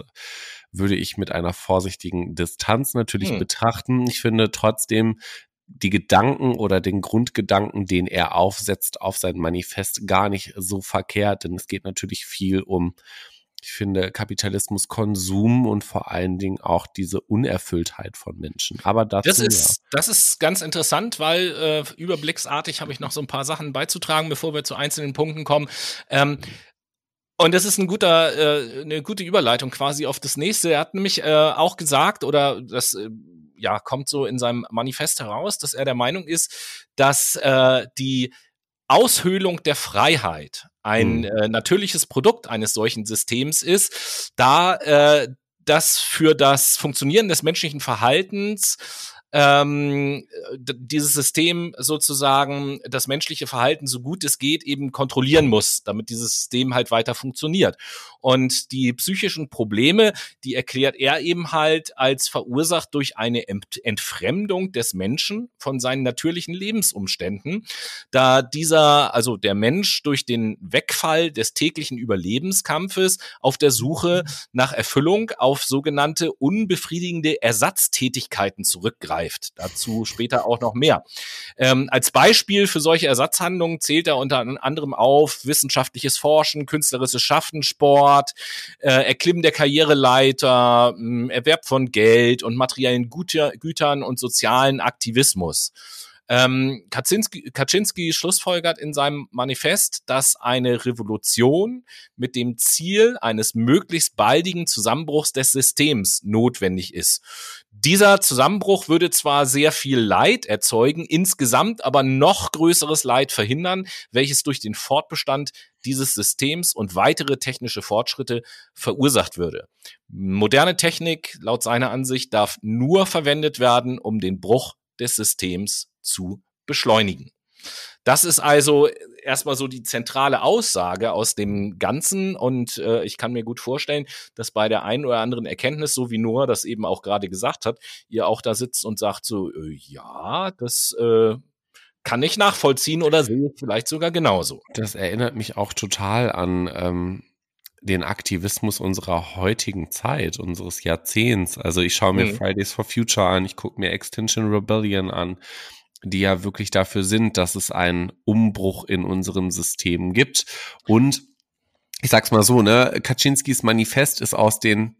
B: würde ich mit einer vorsichtigen Distanz natürlich hm. betrachten. Ich finde trotzdem die Gedanken oder den Grundgedanken, den er aufsetzt auf sein Manifest, gar nicht so verkehrt, denn es geht natürlich viel um ich finde Kapitalismus Konsum und vor allen Dingen auch diese Unerfülltheit von Menschen. Aber dazu,
A: das ist, ja. das ist ganz interessant, weil äh, überblicksartig habe ich noch so ein paar Sachen beizutragen, bevor wir zu einzelnen Punkten kommen. Ähm, und das ist ein guter, äh, eine gute Überleitung quasi auf das nächste. Er hat nämlich äh, auch gesagt, oder das äh, ja kommt so in seinem Manifest heraus, dass er der Meinung ist, dass äh, die Aushöhlung der Freiheit ein mhm. äh, natürliches Produkt eines solchen Systems ist, da äh, das für das Funktionieren des menschlichen Verhaltens ähm, dieses System sozusagen das menschliche Verhalten so gut es geht eben kontrollieren muss, damit dieses System halt weiter funktioniert. Und die psychischen Probleme, die erklärt er eben halt als verursacht durch eine Entfremdung des Menschen von seinen natürlichen Lebensumständen, da dieser, also der Mensch durch den Wegfall des täglichen Überlebenskampfes auf der Suche nach Erfüllung auf sogenannte unbefriedigende Ersatztätigkeiten zurückgreift greift. Dazu später auch noch mehr. Ähm, als Beispiel für solche Ersatzhandlungen zählt er unter anderem auf wissenschaftliches Forschen, künstlerisches Schaffen, Sport, äh, Erklimmen der Karriereleiter, äh, Erwerb von Geld und materiellen Güter, Gütern und sozialen Aktivismus. Ähm, Kaczynski, Kaczynski schlussfolgert in seinem Manifest, dass eine Revolution mit dem Ziel eines möglichst baldigen Zusammenbruchs des Systems notwendig ist. Dieser Zusammenbruch würde zwar sehr viel Leid erzeugen, insgesamt aber noch größeres Leid verhindern, welches durch den Fortbestand dieses Systems und weitere technische Fortschritte verursacht würde. Moderne Technik, laut seiner Ansicht, darf nur verwendet werden, um den Bruch des Systems zu beschleunigen. Das ist also erstmal so die zentrale Aussage aus dem Ganzen und äh, ich kann mir gut vorstellen, dass bei der einen oder anderen Erkenntnis, so wie Noah das eben auch gerade gesagt hat, ihr auch da sitzt und sagt so, äh, ja, das äh, kann ich nachvollziehen oder sehe ich vielleicht sogar genauso.
B: Das erinnert mich auch total an ähm, den Aktivismus unserer heutigen Zeit, unseres Jahrzehnts. Also ich schaue mir mhm. Fridays for Future an, ich gucke mir Extinction Rebellion an, die ja wirklich dafür sind, dass es einen Umbruch in unserem System gibt. Und ich sag's mal so, ne, Kaczynskis Manifest ist aus den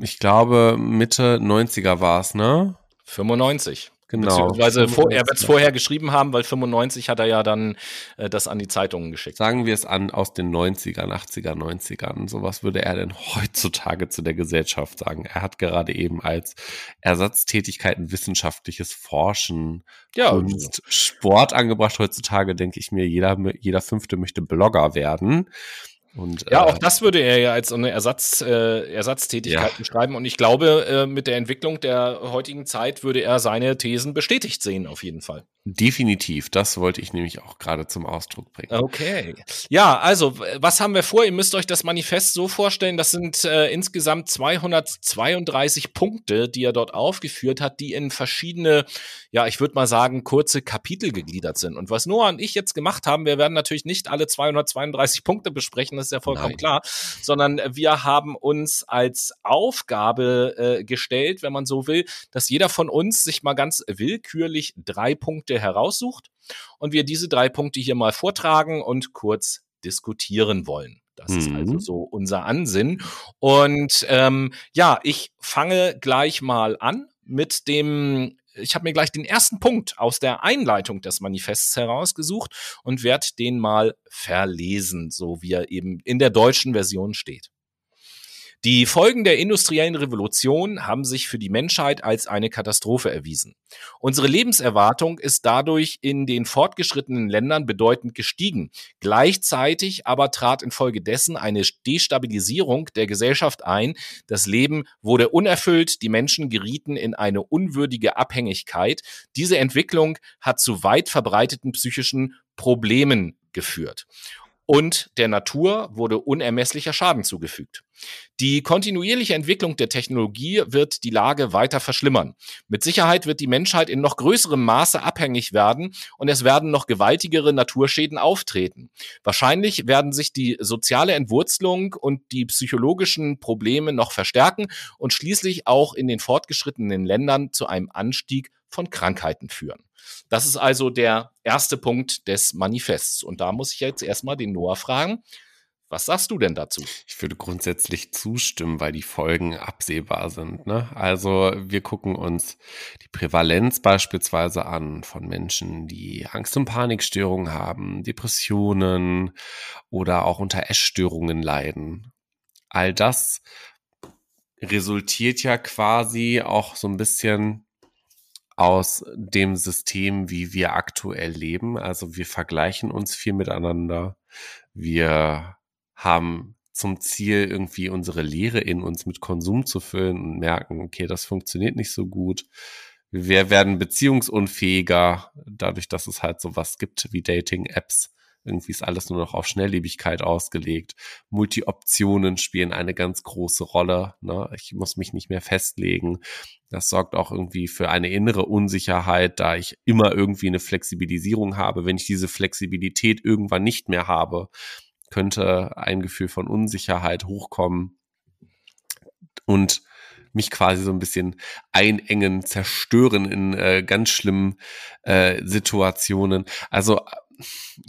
B: ich glaube, Mitte 90er war es, ne?
A: 95.
B: Genau.
A: Beziehungsweise vor, er wird es vorher geschrieben haben, weil 95 hat er ja dann äh, das an die Zeitungen geschickt.
B: Sagen wir es an aus den 90ern, 80er, 90ern. So was würde er denn (laughs) heutzutage zu der Gesellschaft sagen? Er hat gerade eben als Ersatztätigkeiten wissenschaftliches Forschen, ja, Kunst, Sport angebracht. Heutzutage denke ich mir, jeder, jeder Fünfte möchte Blogger werden.
A: Und, ja, äh, auch das würde er ja als eine Ersatz, äh, Ersatztätigkeit ja. beschreiben. Und ich glaube, äh, mit der Entwicklung der heutigen Zeit würde er seine Thesen bestätigt sehen, auf jeden Fall.
B: Definitiv, das wollte ich nämlich auch gerade zum Ausdruck bringen.
A: Okay. Ja, also, was haben wir vor? Ihr müsst euch das Manifest so vorstellen, das sind äh, insgesamt 232 Punkte, die er dort aufgeführt hat, die in verschiedene, ja, ich würde mal sagen, kurze Kapitel gegliedert sind. Und was Noah und ich jetzt gemacht haben, wir werden natürlich nicht alle 232 Punkte besprechen, das ist ja vollkommen Nein. klar, sondern wir haben uns als Aufgabe äh, gestellt, wenn man so will, dass jeder von uns sich mal ganz willkürlich drei Punkte heraussucht und wir diese drei Punkte hier mal vortragen und kurz diskutieren wollen. Das mhm. ist also mhm. so unser Ansinn. Und ähm, ja, ich fange gleich mal an mit dem ich habe mir gleich den ersten Punkt aus der Einleitung des Manifests herausgesucht und werde den mal verlesen, so wie er eben in der deutschen Version steht. Die Folgen der industriellen Revolution haben sich für die Menschheit als eine Katastrophe erwiesen. Unsere Lebenserwartung ist dadurch in den fortgeschrittenen Ländern bedeutend gestiegen. Gleichzeitig aber trat infolgedessen eine Destabilisierung der Gesellschaft ein. Das Leben wurde unerfüllt, die Menschen gerieten in eine unwürdige Abhängigkeit. Diese Entwicklung hat zu weit verbreiteten psychischen Problemen geführt und der Natur wurde unermesslicher Schaden zugefügt. Die kontinuierliche Entwicklung der Technologie wird die Lage weiter verschlimmern. Mit Sicherheit wird die Menschheit in noch größerem Maße abhängig werden und es werden noch gewaltigere Naturschäden auftreten. Wahrscheinlich werden sich die soziale Entwurzelung und die psychologischen Probleme noch verstärken und schließlich auch in den fortgeschrittenen Ländern zu einem Anstieg von Krankheiten führen. Das ist also der erste Punkt des Manifests. Und da muss ich jetzt erstmal den Noah fragen. Was sagst du denn dazu?
B: Ich würde grundsätzlich zustimmen, weil die Folgen absehbar sind. Ne? Also wir gucken uns die Prävalenz beispielsweise an von Menschen, die Angst- und Panikstörungen haben, Depressionen oder auch unter Essstörungen leiden. All das resultiert ja quasi auch so ein bisschen aus dem System, wie wir aktuell leben. Also wir vergleichen uns viel miteinander. Wir haben zum Ziel, irgendwie unsere Leere in uns mit Konsum zu füllen und merken, okay, das funktioniert nicht so gut. Wir werden beziehungsunfähiger, dadurch, dass es halt sowas gibt wie Dating-Apps. Irgendwie ist alles nur noch auf Schnelllebigkeit ausgelegt. Multi-Optionen spielen eine ganz große Rolle. Ne? Ich muss mich nicht mehr festlegen. Das sorgt auch irgendwie für eine innere Unsicherheit, da ich immer irgendwie eine Flexibilisierung habe. Wenn ich diese Flexibilität irgendwann nicht mehr habe, könnte ein Gefühl von Unsicherheit hochkommen und mich quasi so ein bisschen einengen, zerstören in äh, ganz schlimmen äh, Situationen. Also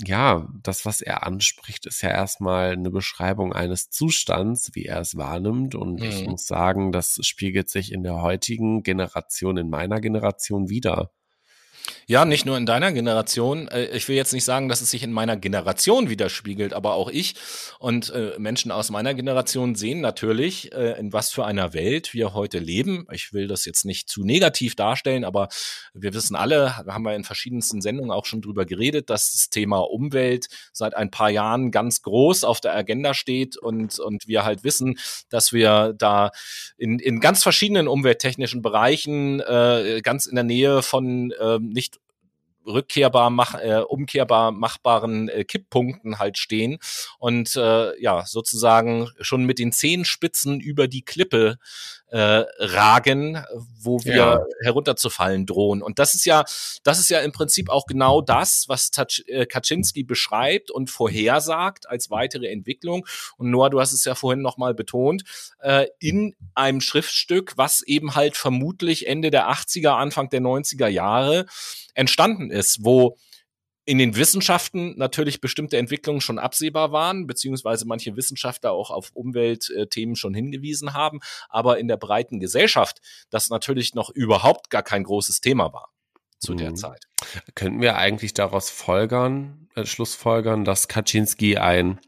B: ja, das, was er anspricht, ist ja erstmal eine Beschreibung eines Zustands, wie er es wahrnimmt. Und mhm. ich muss sagen, das spiegelt sich in der heutigen Generation, in meiner Generation wieder.
A: Ja, nicht nur in deiner Generation. Äh, ich will jetzt nicht sagen, dass es sich in meiner Generation widerspiegelt, aber auch ich und äh, Menschen aus meiner Generation sehen natürlich, äh, in was für einer Welt wir heute leben. Ich will das jetzt nicht zu negativ darstellen, aber wir wissen alle, haben wir in verschiedensten Sendungen auch schon drüber geredet, dass das Thema Umwelt seit ein paar Jahren ganz groß auf der Agenda steht und, und wir halt wissen, dass wir da in, in ganz verschiedenen umwelttechnischen Bereichen ganz in der Nähe von äh, nicht rückkehrbar mach, äh, umkehrbar machbaren äh, Kipppunkten halt stehen. Und äh, ja sozusagen schon mit den Zehenspitzen über die Klippe äh, ragen, wo wir ja. herunterzufallen drohen. Und das ist ja, das ist ja im Prinzip auch genau das, was äh, Kaczynski beschreibt und vorhersagt als weitere Entwicklung. Und Noah, du hast es ja vorhin nochmal betont, äh, in einem Schriftstück, was eben halt vermutlich Ende der 80er, Anfang der 90er Jahre entstanden ist, wo in den Wissenschaften natürlich bestimmte Entwicklungen schon absehbar waren, beziehungsweise manche Wissenschaftler auch auf Umweltthemen schon hingewiesen haben, aber in der breiten Gesellschaft das natürlich noch überhaupt gar kein großes Thema war zu mhm. der Zeit.
B: Könnten wir eigentlich daraus folgern, äh, Schlussfolgern, dass Kaczynski ein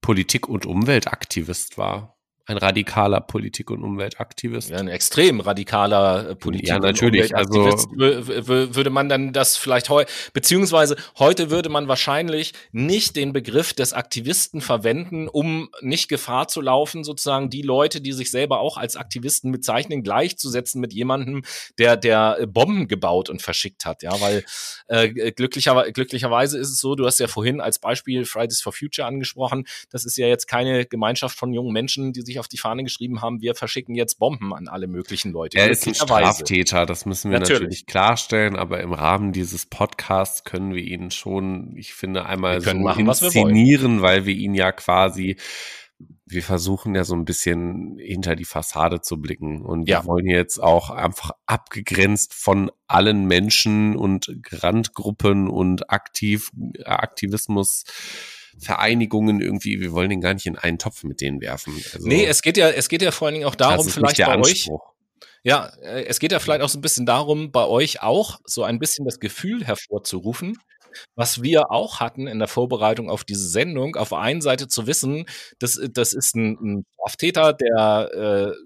B: Politik- und Umweltaktivist war? Ein radikaler Politik- und Umweltaktivist.
A: Ja, ein extrem radikaler
B: äh, Politik- ja, natürlich. und Umweltaktivist.
A: Also würde man dann das vielleicht heute, beziehungsweise heute würde man wahrscheinlich nicht den Begriff des Aktivisten verwenden, um nicht Gefahr zu laufen, sozusagen die Leute, die sich selber auch als Aktivisten bezeichnen, gleichzusetzen mit jemandem, der der äh, Bomben gebaut und verschickt hat. Ja, weil äh, glücklicher, glücklicherweise ist es so, du hast ja vorhin als Beispiel Fridays for Future angesprochen, das ist ja jetzt keine Gemeinschaft von jungen Menschen, die sich sich auf die Fahne geschrieben haben, wir verschicken jetzt Bomben an alle möglichen Leute.
B: Er ist ein Straftäter, das müssen wir natürlich. natürlich. klarstellen, aber im Rahmen dieses Podcasts können wir ihn schon, ich finde, einmal so machen, inszenieren, weil wir ihn ja quasi wir versuchen ja so ein bisschen hinter die Fassade zu blicken und ja. wir wollen jetzt auch einfach abgegrenzt von allen Menschen und Randgruppen und aktiv Aktivismus Vereinigungen irgendwie, wir wollen den gar nicht in einen Topf mit denen werfen.
A: Also, nee, es geht ja, es geht ja vor allen Dingen auch darum, vielleicht bei Anspruch. euch. Ja, äh, es geht ja vielleicht auch so ein bisschen darum, bei euch auch so ein bisschen das Gefühl hervorzurufen, was wir auch hatten in der Vorbereitung auf diese Sendung, auf der einen Seite zu wissen, das, das ist ein, ein Straftäter, der äh,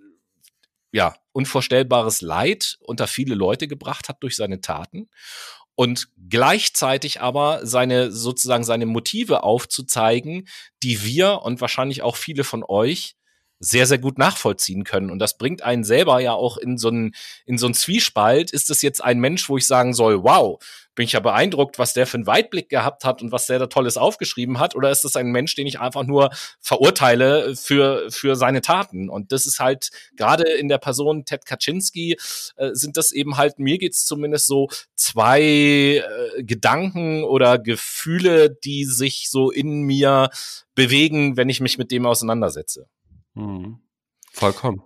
A: ja unvorstellbares Leid unter viele Leute gebracht hat durch seine Taten und gleichzeitig aber seine sozusagen seine Motive aufzuzeigen, die wir und wahrscheinlich auch viele von euch sehr, sehr gut nachvollziehen können. Und das bringt einen selber ja auch in so einen, in so einen Zwiespalt. Ist es jetzt ein Mensch, wo ich sagen soll, wow, bin ich ja beeindruckt, was der für einen Weitblick gehabt hat und was der da Tolles aufgeschrieben hat? Oder ist das ein Mensch, den ich einfach nur verurteile für, für seine Taten? Und das ist halt gerade in der Person Ted Kaczynski äh, sind das eben halt, mir geht's zumindest so zwei äh, Gedanken oder Gefühle, die sich so in mir bewegen, wenn ich mich mit dem auseinandersetze.
B: Mhm. Vollkommen.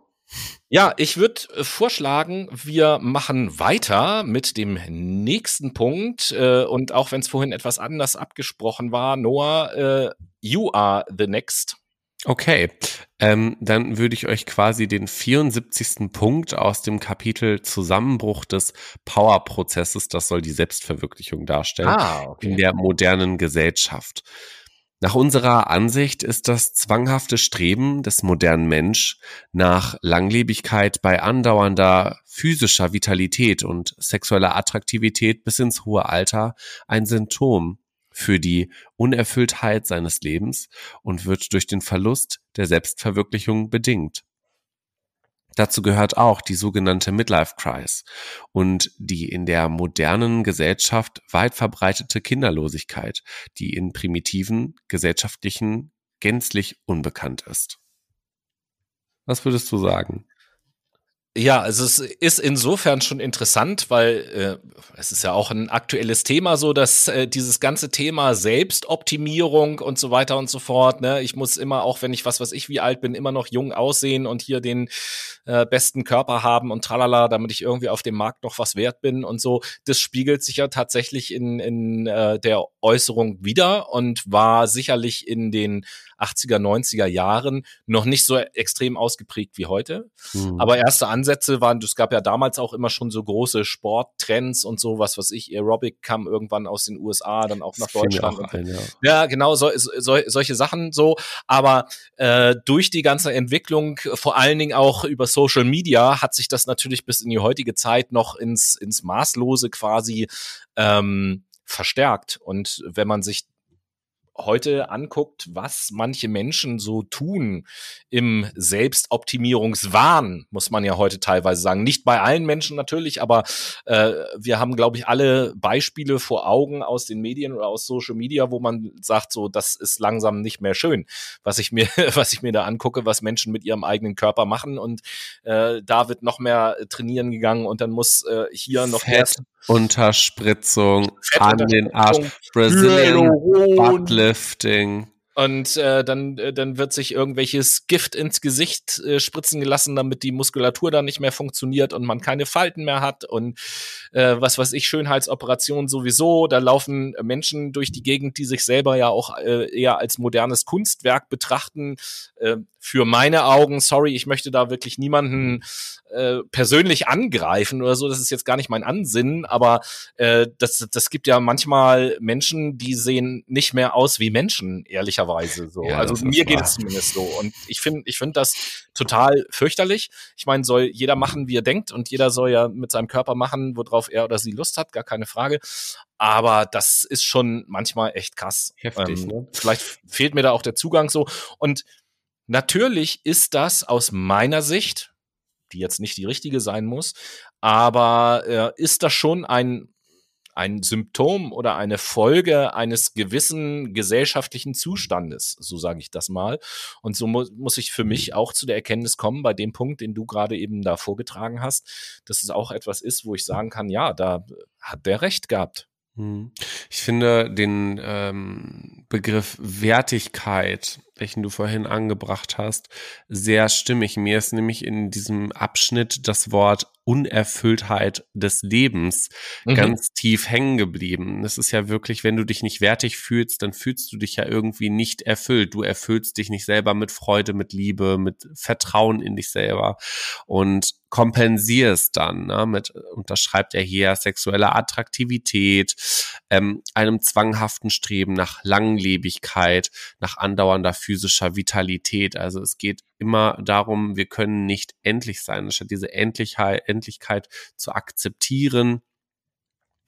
A: Ja, ich würde äh, vorschlagen, wir machen weiter mit dem nächsten Punkt. Äh, und auch wenn es vorhin etwas anders abgesprochen war, Noah, äh, you are the next.
B: Okay, ähm, dann würde ich euch quasi den 74. Punkt aus dem Kapitel Zusammenbruch des Power-Prozesses, das soll die Selbstverwirklichung darstellen, ah, okay. in der modernen Gesellschaft. Nach unserer Ansicht ist das zwanghafte Streben des modernen Mensch nach Langlebigkeit bei andauernder physischer Vitalität und sexueller Attraktivität bis ins hohe Alter ein Symptom für die Unerfülltheit seines Lebens und wird durch den Verlust der Selbstverwirklichung bedingt. Dazu gehört auch die sogenannte Midlife Crisis und die in der modernen Gesellschaft weit verbreitete Kinderlosigkeit, die in primitiven gesellschaftlichen gänzlich unbekannt ist. Was würdest du sagen?
A: Ja, also es ist insofern schon interessant, weil äh, es ist ja auch ein aktuelles Thema so, dass äh, dieses ganze Thema Selbstoptimierung und so weiter und so fort, ne, ich muss immer, auch wenn ich was weiß ich wie alt bin, immer noch jung aussehen und hier den äh, besten Körper haben und tralala, damit ich irgendwie auf dem Markt noch was wert bin und so. Das spiegelt sich ja tatsächlich in, in äh, der Äußerung wieder und war sicherlich in den 80er, 90er Jahren noch nicht so extrem ausgeprägt wie heute. Mhm. Aber erste Ansätze waren, es gab ja damals auch immer schon so große Sporttrends und so, was was ich, Aerobic kam irgendwann aus den USA, dann auch nach das Deutschland. Auch ein, ja. ja. genau, so, so, solche Sachen so. Aber äh, durch die ganze Entwicklung, vor allen Dingen auch über Social Media, hat sich das natürlich bis in die heutige Zeit noch ins, ins Maßlose quasi ähm, verstärkt. Und wenn man sich heute anguckt, was manche Menschen so tun im Selbstoptimierungswahn, muss man ja heute teilweise sagen. Nicht bei allen Menschen natürlich, aber äh, wir haben, glaube ich, alle Beispiele vor Augen aus den Medien oder aus Social Media, wo man sagt, so, das ist langsam nicht mehr schön, was ich mir, (laughs) was ich mir da angucke, was Menschen mit ihrem eigenen Körper machen. Und äh, da wird noch mehr trainieren gegangen und dann muss äh, hier noch
B: Fett. Unterspritzung an den Arsch, Brazilian lifting
A: und äh, dann, äh, dann wird sich irgendwelches Gift ins Gesicht äh, spritzen gelassen, damit die Muskulatur dann nicht mehr funktioniert und man keine Falten mehr hat und äh, was weiß ich, Schönheitsoperation sowieso. Da laufen Menschen durch die Gegend, die sich selber ja auch äh, eher als modernes Kunstwerk betrachten. Äh, für meine Augen, sorry, ich möchte da wirklich niemanden äh, persönlich angreifen oder so, das ist jetzt gar nicht mein Ansinnen, aber äh, das, das gibt ja manchmal Menschen, die sehen nicht mehr aus wie Menschen, ehrlicherweise so. Ja, also mir geht es zumindest so. Und ich finde, ich finde das total fürchterlich. Ich meine, soll jeder machen, wie er denkt, und jeder soll ja mit seinem Körper machen, worauf er oder sie Lust hat, gar keine Frage. Aber das ist schon manchmal echt krass. Heftig, ähm, ne? Vielleicht fehlt mir da auch der Zugang so. Und natürlich ist das aus meiner Sicht, die jetzt nicht die richtige sein muss, aber äh, ist das schon ein ein Symptom oder eine Folge eines gewissen gesellschaftlichen Zustandes, so sage ich das mal. Und so mu muss ich für mich auch zu der Erkenntnis kommen, bei dem Punkt, den du gerade eben da vorgetragen hast, dass es auch etwas ist, wo ich sagen kann, ja, da hat der recht gehabt.
B: Hm. Ich finde den ähm, Begriff Wertigkeit welchen du vorhin angebracht hast, sehr stimmig. Mir ist nämlich in diesem Abschnitt das Wort Unerfülltheit des Lebens mhm. ganz tief hängen geblieben. Es ist ja wirklich, wenn du dich nicht wertig fühlst, dann fühlst du dich ja irgendwie nicht erfüllt. Du erfüllst dich nicht selber mit Freude, mit Liebe, mit Vertrauen in dich selber und kompensierst dann ne, mit, unterschreibt er hier, sexuelle Attraktivität, ähm, einem zwanghaften Streben nach Langlebigkeit, nach andauernder physischer Vitalität. Also es geht immer darum, wir können nicht endlich sein, anstatt diese Endlichkeit, Endlichkeit zu akzeptieren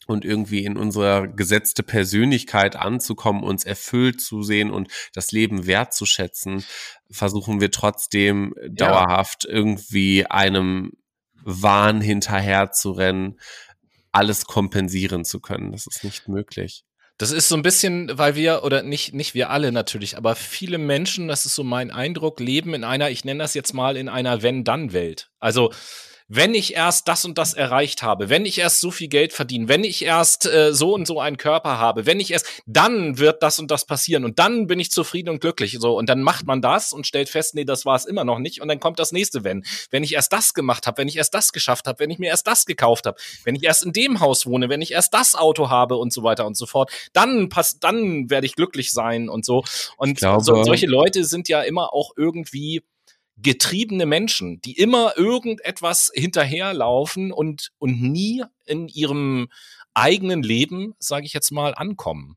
B: und irgendwie in unserer gesetzte Persönlichkeit anzukommen, uns erfüllt zu sehen und das Leben wertzuschätzen, versuchen wir trotzdem ja. dauerhaft irgendwie einem Wahn hinterher zu rennen, alles kompensieren zu können. Das ist nicht möglich.
A: Das ist so ein bisschen, weil wir, oder nicht, nicht wir alle natürlich, aber viele Menschen, das ist so mein Eindruck, leben in einer, ich nenne das jetzt mal, in einer Wenn-Dann-Welt. Also, wenn ich erst das und das erreicht habe, wenn ich erst so viel Geld verdiene, wenn ich erst äh, so und so einen Körper habe, wenn ich erst, dann wird das und das passieren und dann bin ich zufrieden und glücklich. So und dann macht man das und stellt fest, nee, das war es immer noch nicht und dann kommt das nächste Wenn. Wenn ich erst das gemacht habe, wenn ich erst das geschafft habe, wenn ich mir erst das gekauft habe, wenn ich erst in dem Haus wohne, wenn ich erst das Auto habe und so weiter und so fort, dann pass, dann werde ich glücklich sein und so. Und glaube, so, solche Leute sind ja immer auch irgendwie getriebene Menschen, die immer irgendetwas hinterherlaufen und, und nie in ihrem eigenen Leben, sage ich jetzt mal, ankommen.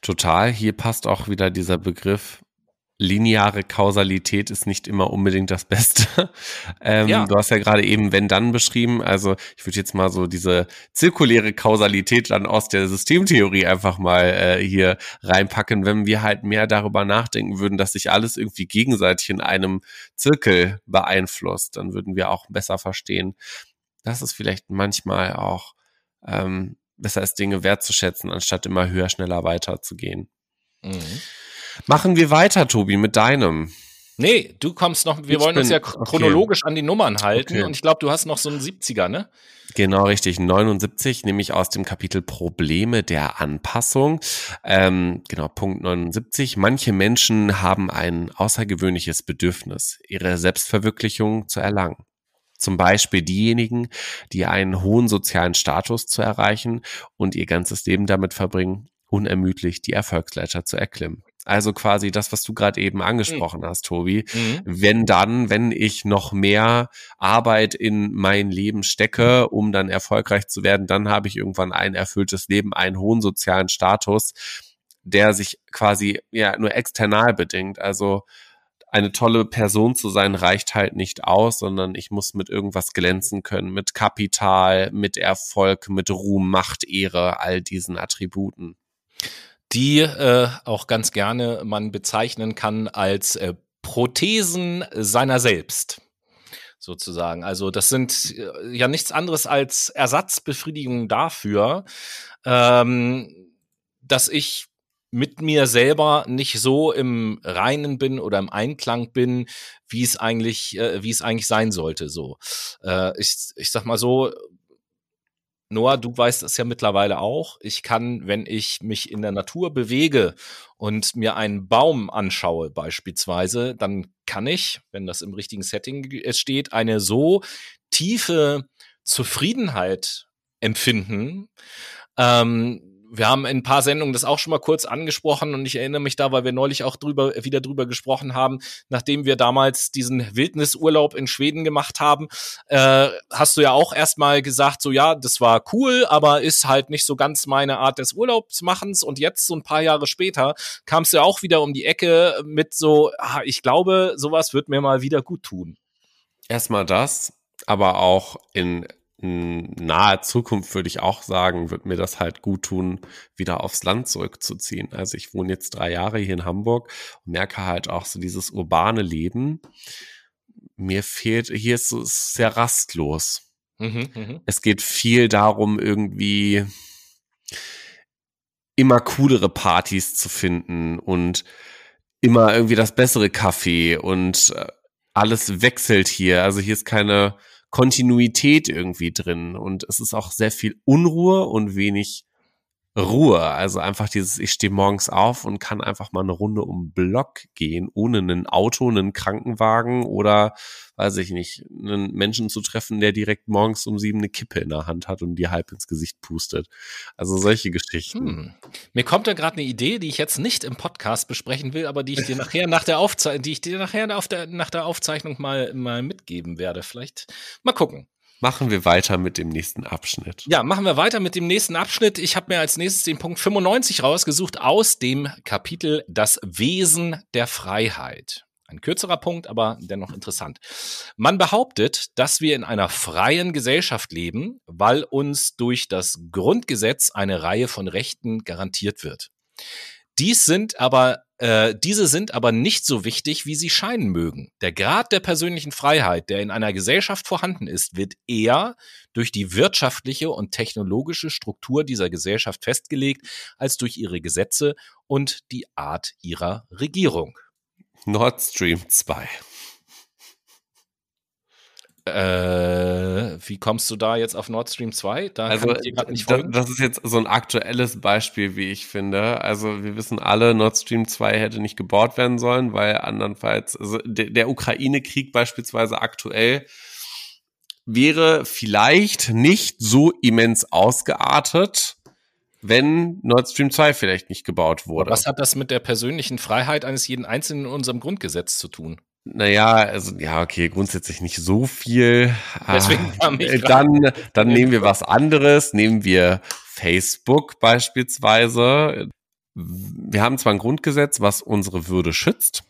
B: Total. Hier passt auch wieder dieser Begriff lineare Kausalität ist nicht immer unbedingt das Beste. (laughs) ähm, ja. Du hast ja gerade eben wenn dann beschrieben. Also ich würde jetzt mal so diese zirkuläre Kausalität dann aus der Systemtheorie einfach mal äh, hier reinpacken, wenn wir halt mehr darüber nachdenken würden, dass sich alles irgendwie gegenseitig in einem Zirkel beeinflusst, dann würden wir auch besser verstehen, dass es vielleicht manchmal auch ähm, besser ist, Dinge wertzuschätzen, anstatt immer höher, schneller weiter zu gehen. Mhm. Machen wir weiter, Tobi, mit deinem.
A: Nee, du kommst noch, wir ich wollen bin, uns ja chronologisch okay. an die Nummern halten okay. und ich glaube, du hast noch so einen 70er, ne?
B: Genau, richtig. 79, nämlich aus dem Kapitel Probleme der Anpassung. Ähm, genau, Punkt 79. Manche Menschen haben ein außergewöhnliches Bedürfnis, ihre Selbstverwirklichung zu erlangen. Zum Beispiel diejenigen, die einen hohen sozialen Status zu erreichen und ihr ganzes Leben damit verbringen, unermüdlich die Erfolgsleiter zu erklimmen. Also quasi das, was du gerade eben angesprochen mhm. hast, Tobi. Mhm. Wenn dann, wenn ich noch mehr Arbeit in mein Leben stecke, um dann erfolgreich zu werden, dann habe ich irgendwann ein erfülltes Leben, einen hohen sozialen Status, der sich quasi ja nur external bedingt. Also eine tolle Person zu sein reicht halt nicht aus, sondern ich muss mit irgendwas glänzen können, mit Kapital, mit Erfolg, mit Ruhm, Macht, Ehre, all diesen Attributen
A: die äh, auch ganz gerne man bezeichnen kann als äh, Prothesen seiner selbst sozusagen. Also das sind äh, ja nichts anderes als Ersatzbefriedigung dafür, ähm, dass ich mit mir selber nicht so im Reinen bin oder im Einklang bin, wie es eigentlich, äh, wie es eigentlich sein sollte. So, äh, ich, ich sag mal so, Noah, du weißt es ja mittlerweile auch. Ich kann, wenn ich mich in der Natur bewege und mir einen Baum anschaue beispielsweise, dann kann ich, wenn das im richtigen Setting steht, eine so tiefe Zufriedenheit empfinden, ähm, wir haben in ein paar Sendungen das auch schon mal kurz angesprochen und ich erinnere mich da, weil wir neulich auch drüber, wieder drüber gesprochen haben, nachdem wir damals diesen Wildnisurlaub in Schweden gemacht haben, äh, hast du ja auch erstmal gesagt, so ja, das war cool, aber ist halt nicht so ganz meine Art des Urlaubsmachens und jetzt so ein paar Jahre später kamst du ja auch wieder um die Ecke mit so, ah, ich glaube, sowas wird mir mal wieder gut tun.
B: Erstmal das, aber auch in nahe Zukunft würde ich auch sagen, wird mir das halt gut tun, wieder aufs Land zurückzuziehen. Also ich wohne jetzt drei Jahre hier in Hamburg und merke halt auch so dieses urbane Leben. Mir fehlt, hier ist es sehr rastlos. Mhm, mh. Es geht viel darum, irgendwie immer coolere Partys zu finden und immer irgendwie das bessere Kaffee und äh, alles wechselt hier. Also hier ist keine, Kontinuität irgendwie drin. Und es ist auch sehr viel Unruhe und wenig Ruhe. Also einfach dieses, ich stehe morgens auf und kann einfach mal eine Runde um Block gehen, ohne ein Auto, einen Krankenwagen oder, weiß ich nicht, einen Menschen zu treffen, der direkt morgens um sieben eine Kippe in der Hand hat und dir halb ins Gesicht pustet. Also solche Geschichten. Hm.
A: Mir kommt da gerade eine Idee, die ich jetzt nicht im Podcast besprechen will, aber die ich dir nachher nach der Aufzeichnung, die ich dir nachher auf der, nach der Aufzeichnung mal, mal mitgeben werde. Vielleicht mal gucken.
B: Machen wir weiter mit dem nächsten Abschnitt.
A: Ja, machen wir weiter mit dem nächsten Abschnitt. Ich habe mir als nächstes den Punkt 95 rausgesucht aus dem Kapitel Das Wesen der Freiheit. Ein kürzerer Punkt, aber dennoch interessant. Man behauptet, dass wir in einer freien Gesellschaft leben, weil uns durch das Grundgesetz eine Reihe von Rechten garantiert wird. Dies sind aber äh, diese sind aber nicht so wichtig, wie sie scheinen mögen. Der Grad der persönlichen Freiheit, der in einer Gesellschaft vorhanden ist, wird eher durch die wirtschaftliche und technologische Struktur dieser Gesellschaft festgelegt, als durch ihre Gesetze und die Art ihrer Regierung.
B: Nord Stream 2.
A: Äh, wie kommst du da jetzt auf Nord Stream 2?
B: Da also, das, das ist jetzt so ein aktuelles Beispiel, wie ich finde. Also, wir wissen alle, Nord Stream 2 hätte nicht gebaut werden sollen, weil andernfalls, also der, der Ukraine-Krieg beispielsweise aktuell wäre vielleicht nicht so immens ausgeartet, wenn Nord Stream 2 vielleicht nicht gebaut wurde.
A: Was hat das mit der persönlichen Freiheit eines jeden Einzelnen in unserem Grundgesetz zu tun?
B: Naja, also ja, okay, grundsätzlich nicht so viel. Deswegen kam ich dann, dann nehmen wir was anderes, nehmen wir Facebook beispielsweise. Wir haben zwar ein Grundgesetz, was unsere Würde schützt,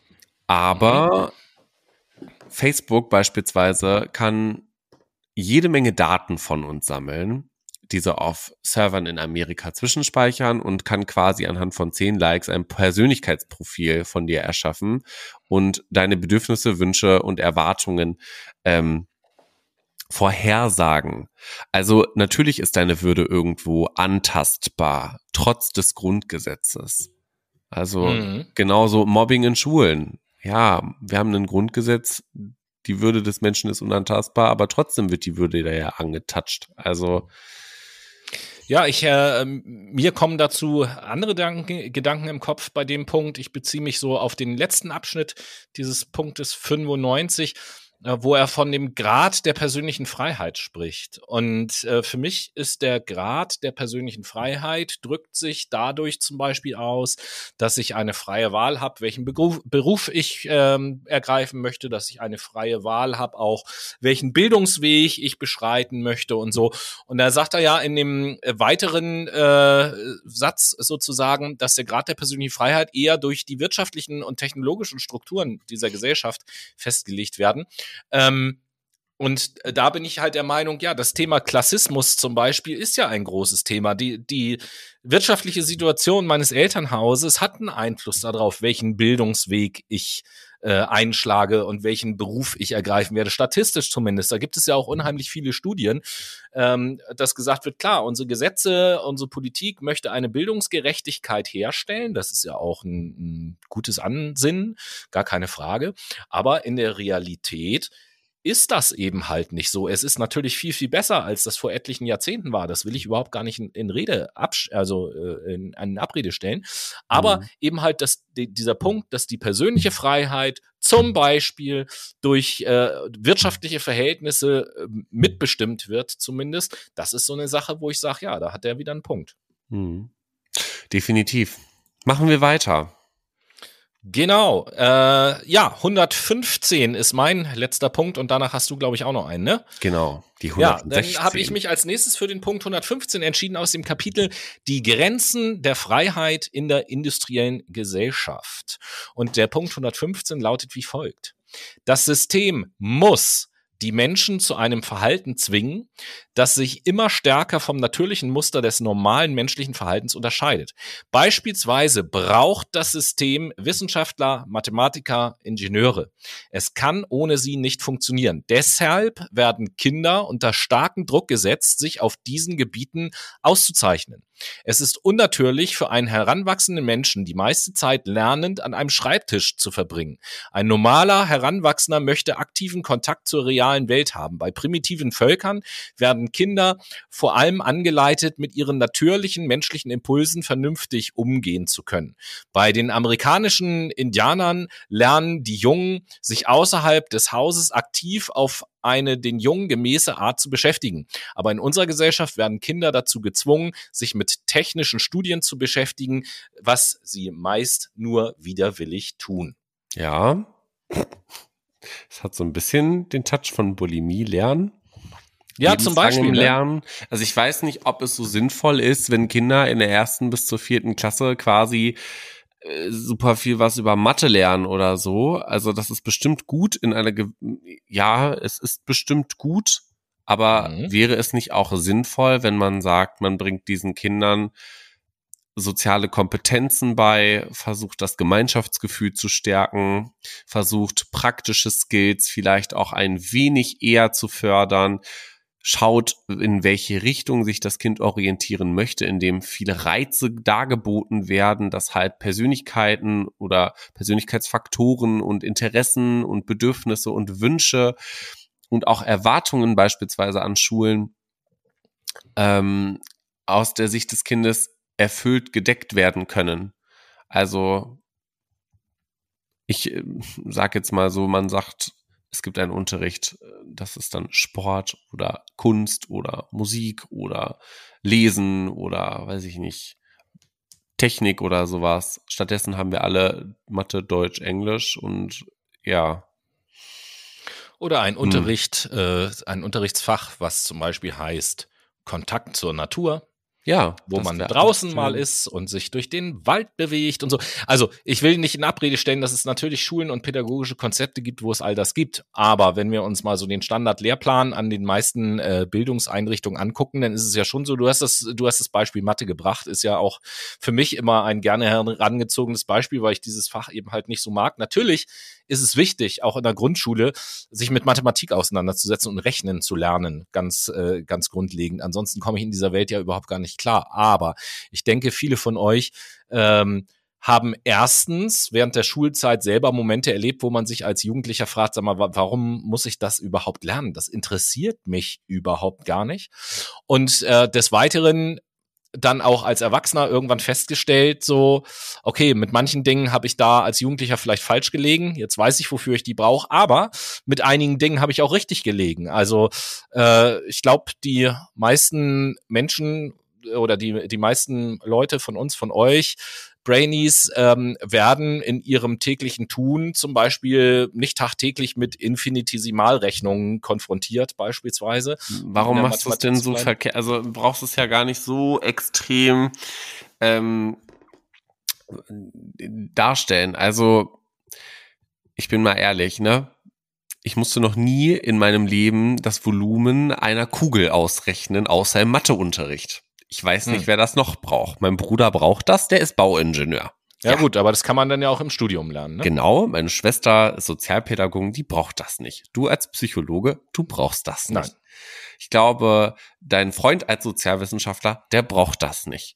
B: aber mhm. Facebook beispielsweise kann jede Menge Daten von uns sammeln diese auf Servern in Amerika zwischenspeichern und kann quasi anhand von zehn Likes ein Persönlichkeitsprofil von dir erschaffen und deine Bedürfnisse, Wünsche und Erwartungen ähm, vorhersagen. Also natürlich ist deine Würde irgendwo antastbar, trotz des Grundgesetzes. Also mhm. genauso Mobbing in Schulen. Ja, wir haben ein Grundgesetz, die Würde des Menschen ist unantastbar, aber trotzdem wird die Würde da ja angetatscht. Also
A: ja, ich äh, mir kommen dazu andere Gedanken, Gedanken im Kopf bei dem Punkt. Ich beziehe mich so auf den letzten Abschnitt dieses Punktes 95 äh, wo er von dem Grad der persönlichen Freiheit spricht. Und äh, für mich ist der Grad der persönlichen Freiheit drückt sich dadurch zum Beispiel aus, dass ich eine freie Wahl habe, welchen Beruf, Beruf ich ähm, ergreifen möchte, dass ich eine freie Wahl habe, auch welchen Bildungsweg ich beschreiten möchte und so. Und da sagt er ja in dem äh, weiteren äh, Satz sozusagen, dass der Grad der persönlichen Freiheit eher durch die wirtschaftlichen und technologischen Strukturen dieser Gesellschaft festgelegt werden. Ähm, und da bin ich halt der Meinung, ja, das Thema Klassismus zum Beispiel ist ja ein großes Thema. Die, die wirtschaftliche Situation meines Elternhauses hat einen Einfluss darauf, welchen Bildungsweg ich äh, einschlage und welchen Beruf ich ergreifen werde, statistisch zumindest. Da gibt es ja auch unheimlich viele Studien, ähm, dass gesagt wird, klar, unsere Gesetze, unsere Politik möchte eine Bildungsgerechtigkeit herstellen. Das ist ja auch ein, ein gutes Ansinnen, gar keine Frage. Aber in der Realität ist das eben halt nicht so. Es ist natürlich viel, viel besser, als das vor etlichen Jahrzehnten war. Das will ich überhaupt gar nicht in, in Rede, also äh, in, in Abrede stellen. Aber mhm. eben halt das, die, dieser Punkt, dass die persönliche Freiheit zum Beispiel durch äh, wirtschaftliche Verhältnisse äh, mitbestimmt wird, zumindest, das ist so eine Sache, wo ich sage, ja, da hat er wieder einen Punkt.
B: Mhm. Definitiv. Machen wir weiter.
A: Genau. Äh, ja, 115 ist mein letzter Punkt und danach hast du, glaube ich, auch noch einen, ne?
B: Genau,
A: die 116. Ja, dann habe ich mich als nächstes für den Punkt 115 entschieden aus dem Kapitel Die Grenzen der Freiheit in der industriellen Gesellschaft. Und der Punkt 115 lautet wie folgt. Das System muss die Menschen zu einem Verhalten zwingen, das sich immer stärker vom natürlichen Muster des normalen menschlichen Verhaltens unterscheidet. Beispielsweise braucht das System Wissenschaftler, Mathematiker, Ingenieure. Es kann ohne sie nicht funktionieren. Deshalb werden Kinder unter starken Druck gesetzt, sich auf diesen Gebieten auszuzeichnen. Es ist unnatürlich für einen heranwachsenden Menschen die meiste Zeit lernend an einem Schreibtisch zu verbringen. Ein normaler Heranwachsender möchte aktiven Kontakt zur realen Welt haben. Bei primitiven Völkern werden Kinder vor allem angeleitet, mit ihren natürlichen menschlichen Impulsen vernünftig umgehen zu können. Bei den amerikanischen Indianern lernen die Jungen, sich außerhalb des Hauses aktiv auf eine den Jungen gemäße Art zu beschäftigen. Aber in unserer Gesellschaft werden Kinder dazu gezwungen, sich mit technischen Studien zu beschäftigen, was sie meist nur widerwillig tun.
B: Ja. Es hat so ein bisschen den Touch von Bulimie lernen.
A: Ja, zum Beispiel. Ne?
B: Lernen. Also ich weiß nicht, ob es so sinnvoll ist, wenn Kinder in der ersten bis zur vierten Klasse quasi super viel was über Mathe lernen oder so. Also das ist bestimmt gut in einer, Ge ja, es ist bestimmt gut, aber mhm. wäre es nicht auch sinnvoll, wenn man sagt, man bringt diesen Kindern soziale Kompetenzen bei, versucht das Gemeinschaftsgefühl zu stärken, versucht praktische Skills vielleicht auch ein wenig eher zu fördern, schaut, in welche Richtung sich das Kind orientieren möchte, indem viele Reize dargeboten werden, dass halt Persönlichkeiten oder Persönlichkeitsfaktoren und Interessen und Bedürfnisse und Wünsche und auch Erwartungen beispielsweise an Schulen ähm, aus der Sicht des Kindes erfüllt gedeckt werden können. Also ich äh, sage jetzt mal so, man sagt, es gibt einen Unterricht, äh, das ist dann Sport oder Kunst oder Musik oder Lesen oder weiß ich nicht, Technik oder sowas. Stattdessen haben wir alle Mathe, Deutsch, Englisch und ja.
A: Oder ein hm. Unterricht, äh, ein Unterrichtsfach, was zum Beispiel heißt Kontakt zur Natur.
B: Ja.
A: Wo man draußen mal ist und sich durch den Wald bewegt und so. Also, ich will nicht in Abrede stellen, dass es natürlich Schulen und pädagogische Konzepte gibt, wo es all das gibt. Aber wenn wir uns mal so den Standardlehrplan an den meisten äh, Bildungseinrichtungen angucken, dann ist es ja schon so, du hast das, du hast das Beispiel Mathe gebracht, ist ja auch für mich immer ein gerne herangezogenes Beispiel, weil ich dieses Fach eben halt nicht so mag. Natürlich ist es wichtig, auch in der Grundschule, sich mit Mathematik auseinanderzusetzen und rechnen zu lernen, ganz, äh, ganz grundlegend. Ansonsten komme ich in dieser Welt ja überhaupt gar nicht klar. Aber ich denke, viele von euch ähm, haben erstens während der Schulzeit selber Momente erlebt, wo man sich als Jugendlicher fragt, sag mal, warum muss ich das überhaupt lernen? Das interessiert mich überhaupt gar nicht. Und äh, des Weiteren dann auch als Erwachsener irgendwann festgestellt, so, okay, mit manchen Dingen habe ich da als Jugendlicher vielleicht falsch gelegen, jetzt weiß ich, wofür ich die brauche, aber mit einigen Dingen habe ich auch richtig gelegen. Also äh, ich glaube, die meisten Menschen oder die, die meisten Leute von uns, von euch, Brainies ähm, werden in ihrem täglichen Tun zum Beispiel nicht tagtäglich mit Infinitesimalrechnungen konfrontiert, beispielsweise.
B: Warum machst du es denn so verkehrt? Also brauchst du es ja gar nicht so extrem ähm, darstellen. Also ich bin mal ehrlich, ne? Ich musste noch nie in meinem Leben das Volumen einer Kugel ausrechnen, außer im Matheunterricht. Ich weiß nicht, hm. wer das noch braucht. Mein Bruder braucht das, der ist Bauingenieur.
A: Ja, ja, gut, aber das kann man dann ja auch im Studium lernen. Ne?
B: Genau, meine Schwester ist Sozialpädagogin, die braucht das nicht. Du als Psychologe, du brauchst das nicht. Nein. Ich glaube, dein Freund als Sozialwissenschaftler, der braucht das nicht.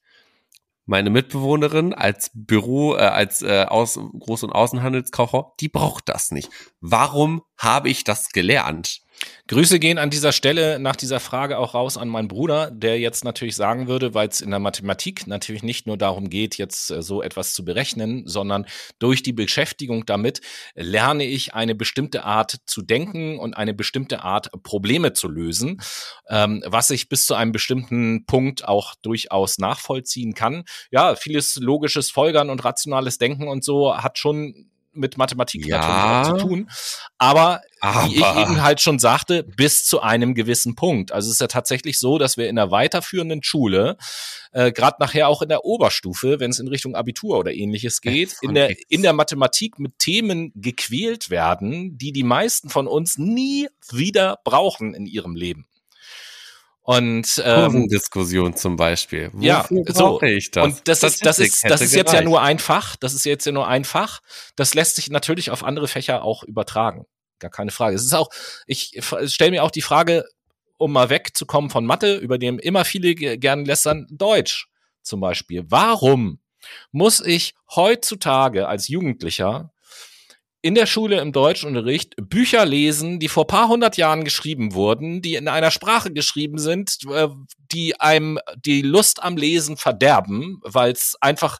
B: meine Mitbewohnerin als Büro, äh, als äh, Aus Groß- und Außenhandelskauffrau, die braucht das nicht. Warum habe ich das gelernt?
A: Grüße gehen an dieser Stelle nach dieser Frage auch raus an meinen Bruder, der jetzt natürlich sagen würde, weil es in der Mathematik natürlich nicht nur darum geht, jetzt äh, so etwas zu berechnen, sondern durch die Beschäftigung damit lerne ich eine bestimmte Art zu denken und eine bestimmte Art Probleme zu lösen, ähm, was ich bis zu einem bestimmten Punkt auch durchaus nachvollziehen kann. Ja, vieles logisches Folgern und rationales Denken und so hat schon mit Mathematik ja, natürlich auch zu tun. Aber, aber, wie ich eben halt schon sagte, bis zu einem gewissen Punkt. Also es ist ja tatsächlich so, dass wir in der weiterführenden Schule, äh, gerade nachher auch in der Oberstufe, wenn es in Richtung Abitur oder ähnliches geht, in der, in der Mathematik mit Themen gequält werden, die die meisten von uns nie wieder brauchen in ihrem Leben. Und
B: ähm, Diskussion zum Beispiel.
A: Wofür ja, so ich das? Und das ist das ist das ist jetzt ja nur ein Fach. Das ist jetzt ja nur ein Fach. Das lässt sich natürlich auf andere Fächer auch übertragen. Gar keine Frage. Es ist auch. Ich stelle mir auch die Frage, um mal wegzukommen von Mathe, über dem immer viele gerne lästern, Deutsch zum Beispiel. Warum muss ich heutzutage als Jugendlicher in der Schule im Deutschunterricht Bücher lesen, die vor paar hundert Jahren geschrieben wurden, die in einer Sprache geschrieben sind, äh, die einem die Lust am Lesen verderben, weil es einfach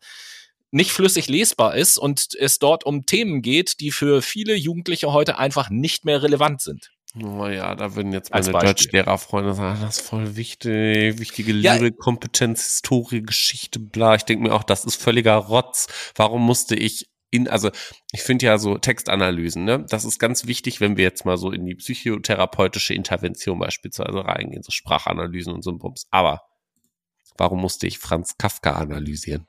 A: nicht flüssig lesbar ist und es dort um Themen geht, die für viele Jugendliche heute einfach nicht mehr relevant sind.
B: Oh ja, da würden jetzt meine Deutschlehrerfreunde sagen, das ist voll wichtig, wichtige ja. Lyrik, Kompetenz, Historie, Geschichte, bla. Ich denke mir auch, das ist völliger Rotz. Warum musste ich in, also ich finde ja so Textanalysen, ne, das ist ganz wichtig, wenn wir jetzt mal so in die psychotherapeutische Intervention beispielsweise reingehen, so Sprachanalysen und so ein Bums. Aber warum musste ich Franz Kafka analysieren?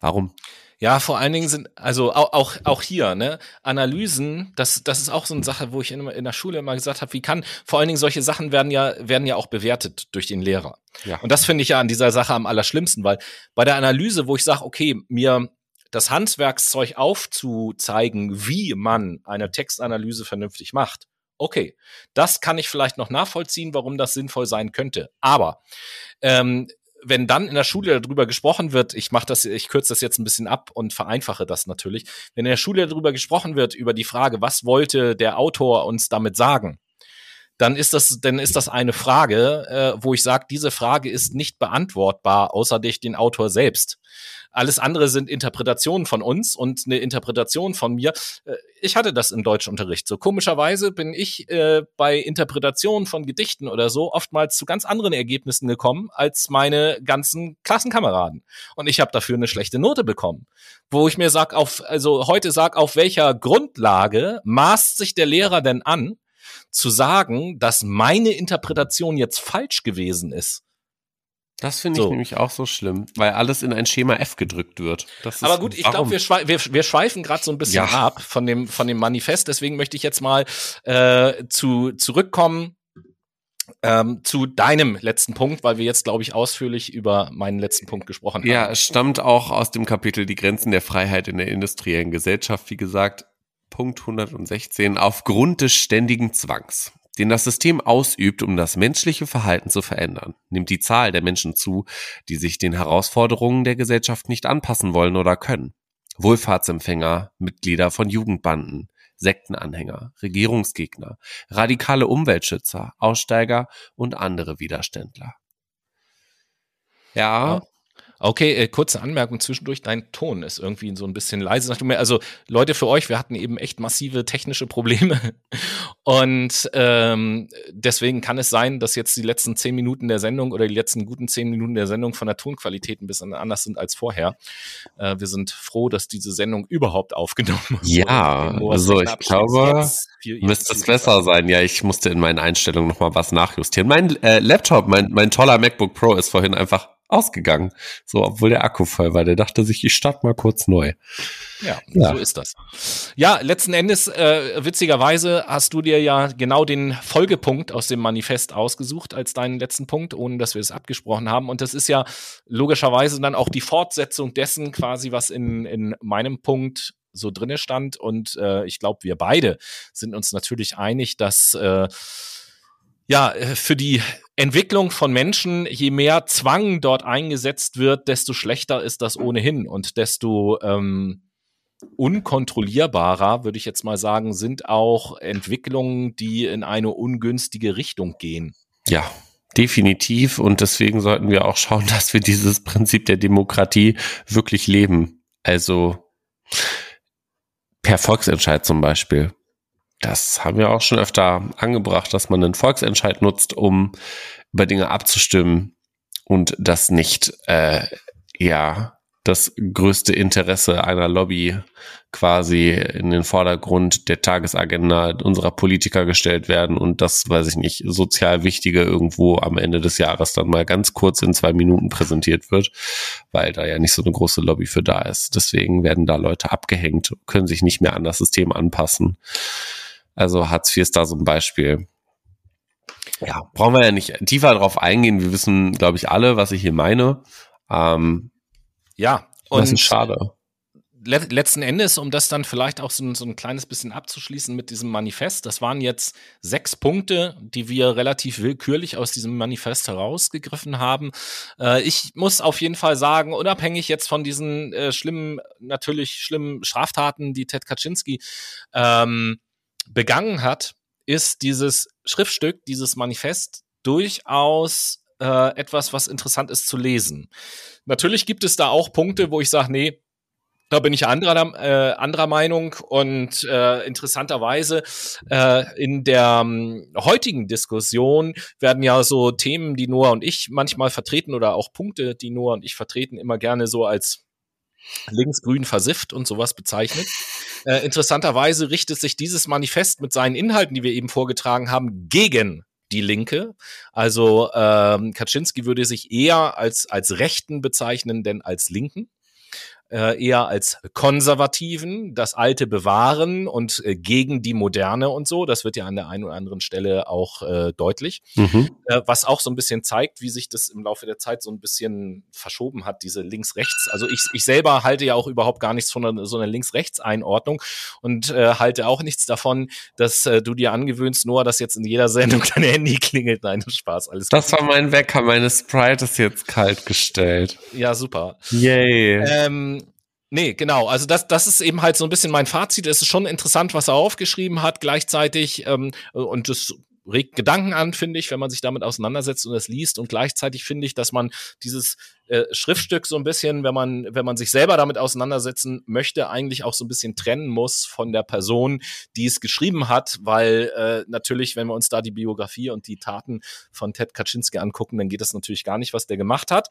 B: Warum?
A: Ja, vor allen Dingen sind, also auch, auch, auch hier, ne, Analysen, das, das ist auch so eine Sache, wo ich in, in der Schule immer gesagt habe, wie kann, vor allen Dingen solche Sachen werden ja, werden ja auch bewertet durch den Lehrer. Ja. Und das finde ich ja an dieser Sache am allerschlimmsten, weil bei der Analyse, wo ich sage, okay, mir, das Handwerkszeug aufzuzeigen, wie man eine Textanalyse vernünftig macht. Okay, das kann ich vielleicht noch nachvollziehen, warum das sinnvoll sein könnte. Aber ähm, wenn dann in der Schule darüber gesprochen wird, ich mache das, ich kürze das jetzt ein bisschen ab und vereinfache das natürlich, wenn in der Schule darüber gesprochen wird über die Frage, was wollte der Autor uns damit sagen, dann ist das, dann ist das eine Frage, äh, wo ich sage, diese Frage ist nicht beantwortbar, außer durch den Autor selbst. Alles andere sind Interpretationen von uns und eine Interpretation von mir. Äh, ich hatte das im Deutschunterricht. So komischerweise bin ich äh, bei Interpretationen von Gedichten oder so oftmals zu ganz anderen Ergebnissen gekommen als meine ganzen Klassenkameraden. Und ich habe dafür eine schlechte Note bekommen. Wo ich mir sag, auf, also heute sag, auf welcher Grundlage maßt sich der Lehrer denn an, zu sagen, dass meine Interpretation jetzt falsch gewesen ist?
B: Das finde ich so. nämlich auch so schlimm, weil alles in ein Schema F gedrückt wird.
A: Aber gut, ich glaube, wir, schwei wir, wir schweifen gerade so ein bisschen ja. ab von dem, von dem Manifest. Deswegen möchte ich jetzt mal äh, zu, zurückkommen ähm, zu deinem letzten Punkt, weil wir jetzt, glaube ich, ausführlich über meinen letzten Punkt gesprochen haben.
B: Ja, es stammt auch aus dem Kapitel Die Grenzen der Freiheit in der industriellen Gesellschaft, wie gesagt, Punkt 116, aufgrund des ständigen Zwangs den das System ausübt, um das menschliche Verhalten zu verändern, nimmt die Zahl der Menschen zu, die sich den Herausforderungen der Gesellschaft nicht anpassen wollen oder können. Wohlfahrtsempfänger, Mitglieder von Jugendbanden, Sektenanhänger, Regierungsgegner, radikale Umweltschützer, Aussteiger und andere Widerständler.
A: Ja, Okay, äh, kurze Anmerkung zwischendurch. Dein Ton ist irgendwie so ein bisschen leise. Also Leute, für euch, wir hatten eben echt massive technische Probleme. (laughs) Und ähm, deswegen kann es sein, dass jetzt die letzten zehn Minuten der Sendung oder die letzten guten zehn Minuten der Sendung von der Tonqualität ein bisschen anders sind als vorher. Äh, wir sind froh, dass diese Sendung überhaupt aufgenommen
B: wurde. Ja, also ich glaube, müsste es besser sein. Ja, ich musste in meinen Einstellungen nochmal was nachjustieren. Mein äh, Laptop, mein, mein toller MacBook Pro ist vorhin einfach ausgegangen. So, obwohl der Akku voll war. Der dachte sich, ich starte mal kurz neu.
A: Ja, ja, so ist das. Ja, letzten Endes, äh, witzigerweise hast du dir ja genau den Folgepunkt aus dem Manifest ausgesucht als deinen letzten Punkt, ohne dass wir es abgesprochen haben. Und das ist ja logischerweise dann auch die Fortsetzung dessen quasi, was in, in meinem Punkt so drinne stand. Und äh, ich glaube, wir beide sind uns natürlich einig, dass äh, ja, äh, für die Entwicklung von Menschen, je mehr Zwang dort eingesetzt wird, desto schlechter ist das ohnehin und desto ähm, unkontrollierbarer, würde ich jetzt mal sagen, sind auch Entwicklungen, die in eine ungünstige Richtung gehen.
B: Ja, definitiv. Und deswegen sollten wir auch schauen, (laughs) dass wir dieses Prinzip der Demokratie wirklich leben. Also per Volksentscheid zum Beispiel. Das haben wir auch schon öfter angebracht, dass man einen Volksentscheid nutzt, um über Dinge abzustimmen und das nicht, äh, ja, das größte Interesse einer Lobby quasi in den Vordergrund der Tagesagenda unserer Politiker gestellt werden und das, weiß ich nicht, sozial Wichtige irgendwo am Ende des Jahres dann mal ganz kurz in zwei Minuten präsentiert wird, weil da ja nicht so eine große Lobby für da ist. Deswegen werden da Leute abgehängt, können sich nicht mehr an das System anpassen. Also Hartz IV ist da so ein Beispiel. Ja, brauchen wir ja nicht tiefer drauf eingehen. Wir wissen, glaube ich, alle, was ich hier meine. Ähm,
A: ja,
B: und das ist schade.
A: Letzten Endes, um das dann vielleicht auch so ein, so ein kleines bisschen abzuschließen mit diesem Manifest, das waren jetzt sechs Punkte, die wir relativ willkürlich aus diesem Manifest herausgegriffen haben. Äh, ich muss auf jeden Fall sagen, unabhängig jetzt von diesen äh, schlimmen, natürlich schlimmen Straftaten, die Ted Kaczynski ähm, begangen hat, ist dieses Schriftstück, dieses Manifest durchaus äh, etwas, was interessant ist zu lesen. Natürlich gibt es da auch Punkte, wo ich sage, nee, da bin ich anderer, äh, anderer Meinung und äh, interessanterweise äh, in der ähm, heutigen Diskussion werden ja so Themen, die Noah und ich manchmal vertreten oder auch Punkte, die Noah und ich vertreten, immer gerne so als linksgrün versifft und sowas bezeichnet. Äh, interessanterweise richtet sich dieses Manifest mit seinen Inhalten, die wir eben vorgetragen haben, gegen die Linke. Also ähm, Kaczynski würde sich eher als, als Rechten bezeichnen, denn als Linken äh, eher als Konservativen, das Alte bewahren und äh, gegen die Moderne und so. Das wird ja an der einen oder anderen Stelle auch äh, deutlich. Mhm. Äh, was auch so ein bisschen zeigt, wie sich das im Laufe der Zeit so ein bisschen verschoben hat, diese Links-Rechts. Also ich, ich selber halte ja auch überhaupt gar nichts von einer, so einer Links-Rechts-Einordnung und äh, halte auch nichts davon, dass äh, du dir angewöhnst, nur dass jetzt in jeder Sendung (laughs) dein Handy klingelt. Nein, Spaß, alles
B: Das gut. war mein Wecker, meine Sprite ist jetzt kalt gestellt.
A: Ja, super.
B: Yay.
A: Ähm, Nee, genau. Also das, das ist eben halt so ein bisschen mein Fazit. Es ist schon interessant, was er aufgeschrieben hat, gleichzeitig ähm, und das regt Gedanken an, finde ich, wenn man sich damit auseinandersetzt und es liest. Und gleichzeitig finde ich, dass man dieses äh, Schriftstück so ein bisschen, wenn man, wenn man sich selber damit auseinandersetzen möchte, eigentlich auch so ein bisschen trennen muss von der Person, die es geschrieben hat, weil äh, natürlich, wenn wir uns da die Biografie und die Taten von Ted Kaczynski angucken, dann geht das natürlich gar nicht, was der gemacht hat.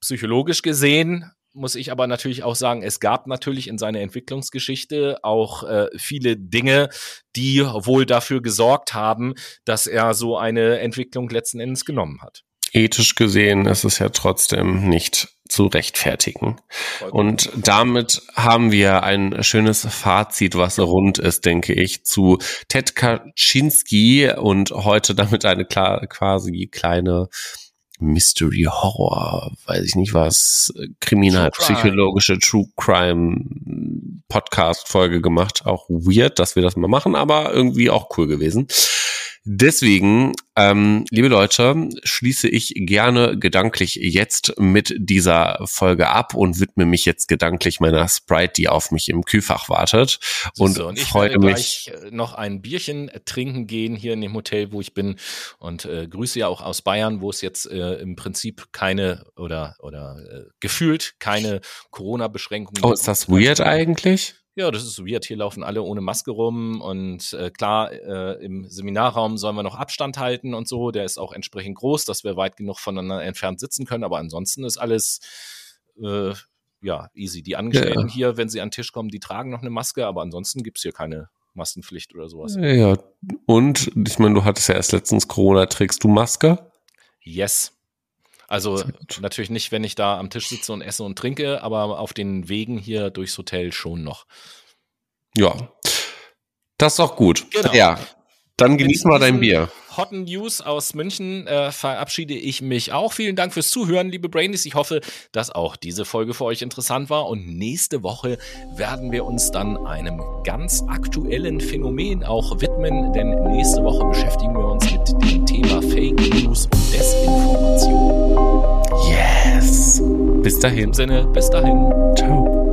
A: Psychologisch gesehen muss ich aber natürlich auch sagen, es gab natürlich in seiner Entwicklungsgeschichte auch äh, viele Dinge, die wohl dafür gesorgt haben, dass er so eine Entwicklung letzten Endes genommen hat.
B: Ethisch gesehen ist es ja trotzdem nicht zu rechtfertigen. Und damit haben wir ein schönes Fazit, was rund ist, denke ich, zu Ted Kaczynski und heute damit eine klar, quasi kleine Mystery Horror, weiß ich nicht was, kriminalpsychologische True Crime Podcast Folge gemacht. Auch weird, dass wir das mal machen, aber irgendwie auch cool gewesen. Deswegen, ähm, liebe Leute, schließe ich gerne gedanklich jetzt mit dieser Folge ab und widme mich jetzt gedanklich meiner Sprite, die auf mich im Kühlfach wartet. Und, so, und ich freue mich
A: äh, noch ein Bierchen trinken gehen hier in dem Hotel, wo ich bin und äh, grüße ja auch aus Bayern, wo es jetzt äh, im Prinzip keine oder oder äh, gefühlt keine Corona-Beschränkungen.
B: Oh, ist das weird eigentlich?
A: Ja, das ist weird. Hier laufen alle ohne Maske rum und äh, klar, äh, im Seminarraum sollen wir noch Abstand halten und so. Der ist auch entsprechend groß, dass wir weit genug voneinander entfernt sitzen können. Aber ansonsten ist alles äh, ja easy. Die Angestellten ja. hier, wenn sie an den Tisch kommen, die tragen noch eine Maske, aber ansonsten gibt's hier keine Maskenpflicht oder sowas.
B: Ja, und ich meine, du hattest ja erst letztens Corona, trägst du Maske?
A: Yes. Also natürlich nicht, wenn ich da am Tisch sitze und esse und trinke, aber auf den Wegen hier durchs Hotel schon noch.
B: Ja, das ist doch gut.
A: Genau.
B: Ja. Dann genieß mal dein Bier.
A: Hotten News aus München äh, verabschiede ich mich auch. Vielen Dank fürs Zuhören, liebe Brainies. Ich hoffe, dass auch diese Folge für euch interessant war. Und nächste Woche werden wir uns dann einem ganz aktuellen Phänomen auch widmen, denn nächste Woche beschäftigen wir uns mit dem Thema Fake News und Desinformation.
B: Yes. Bis dahin.
A: Im Sinne, bis dahin. Ciao.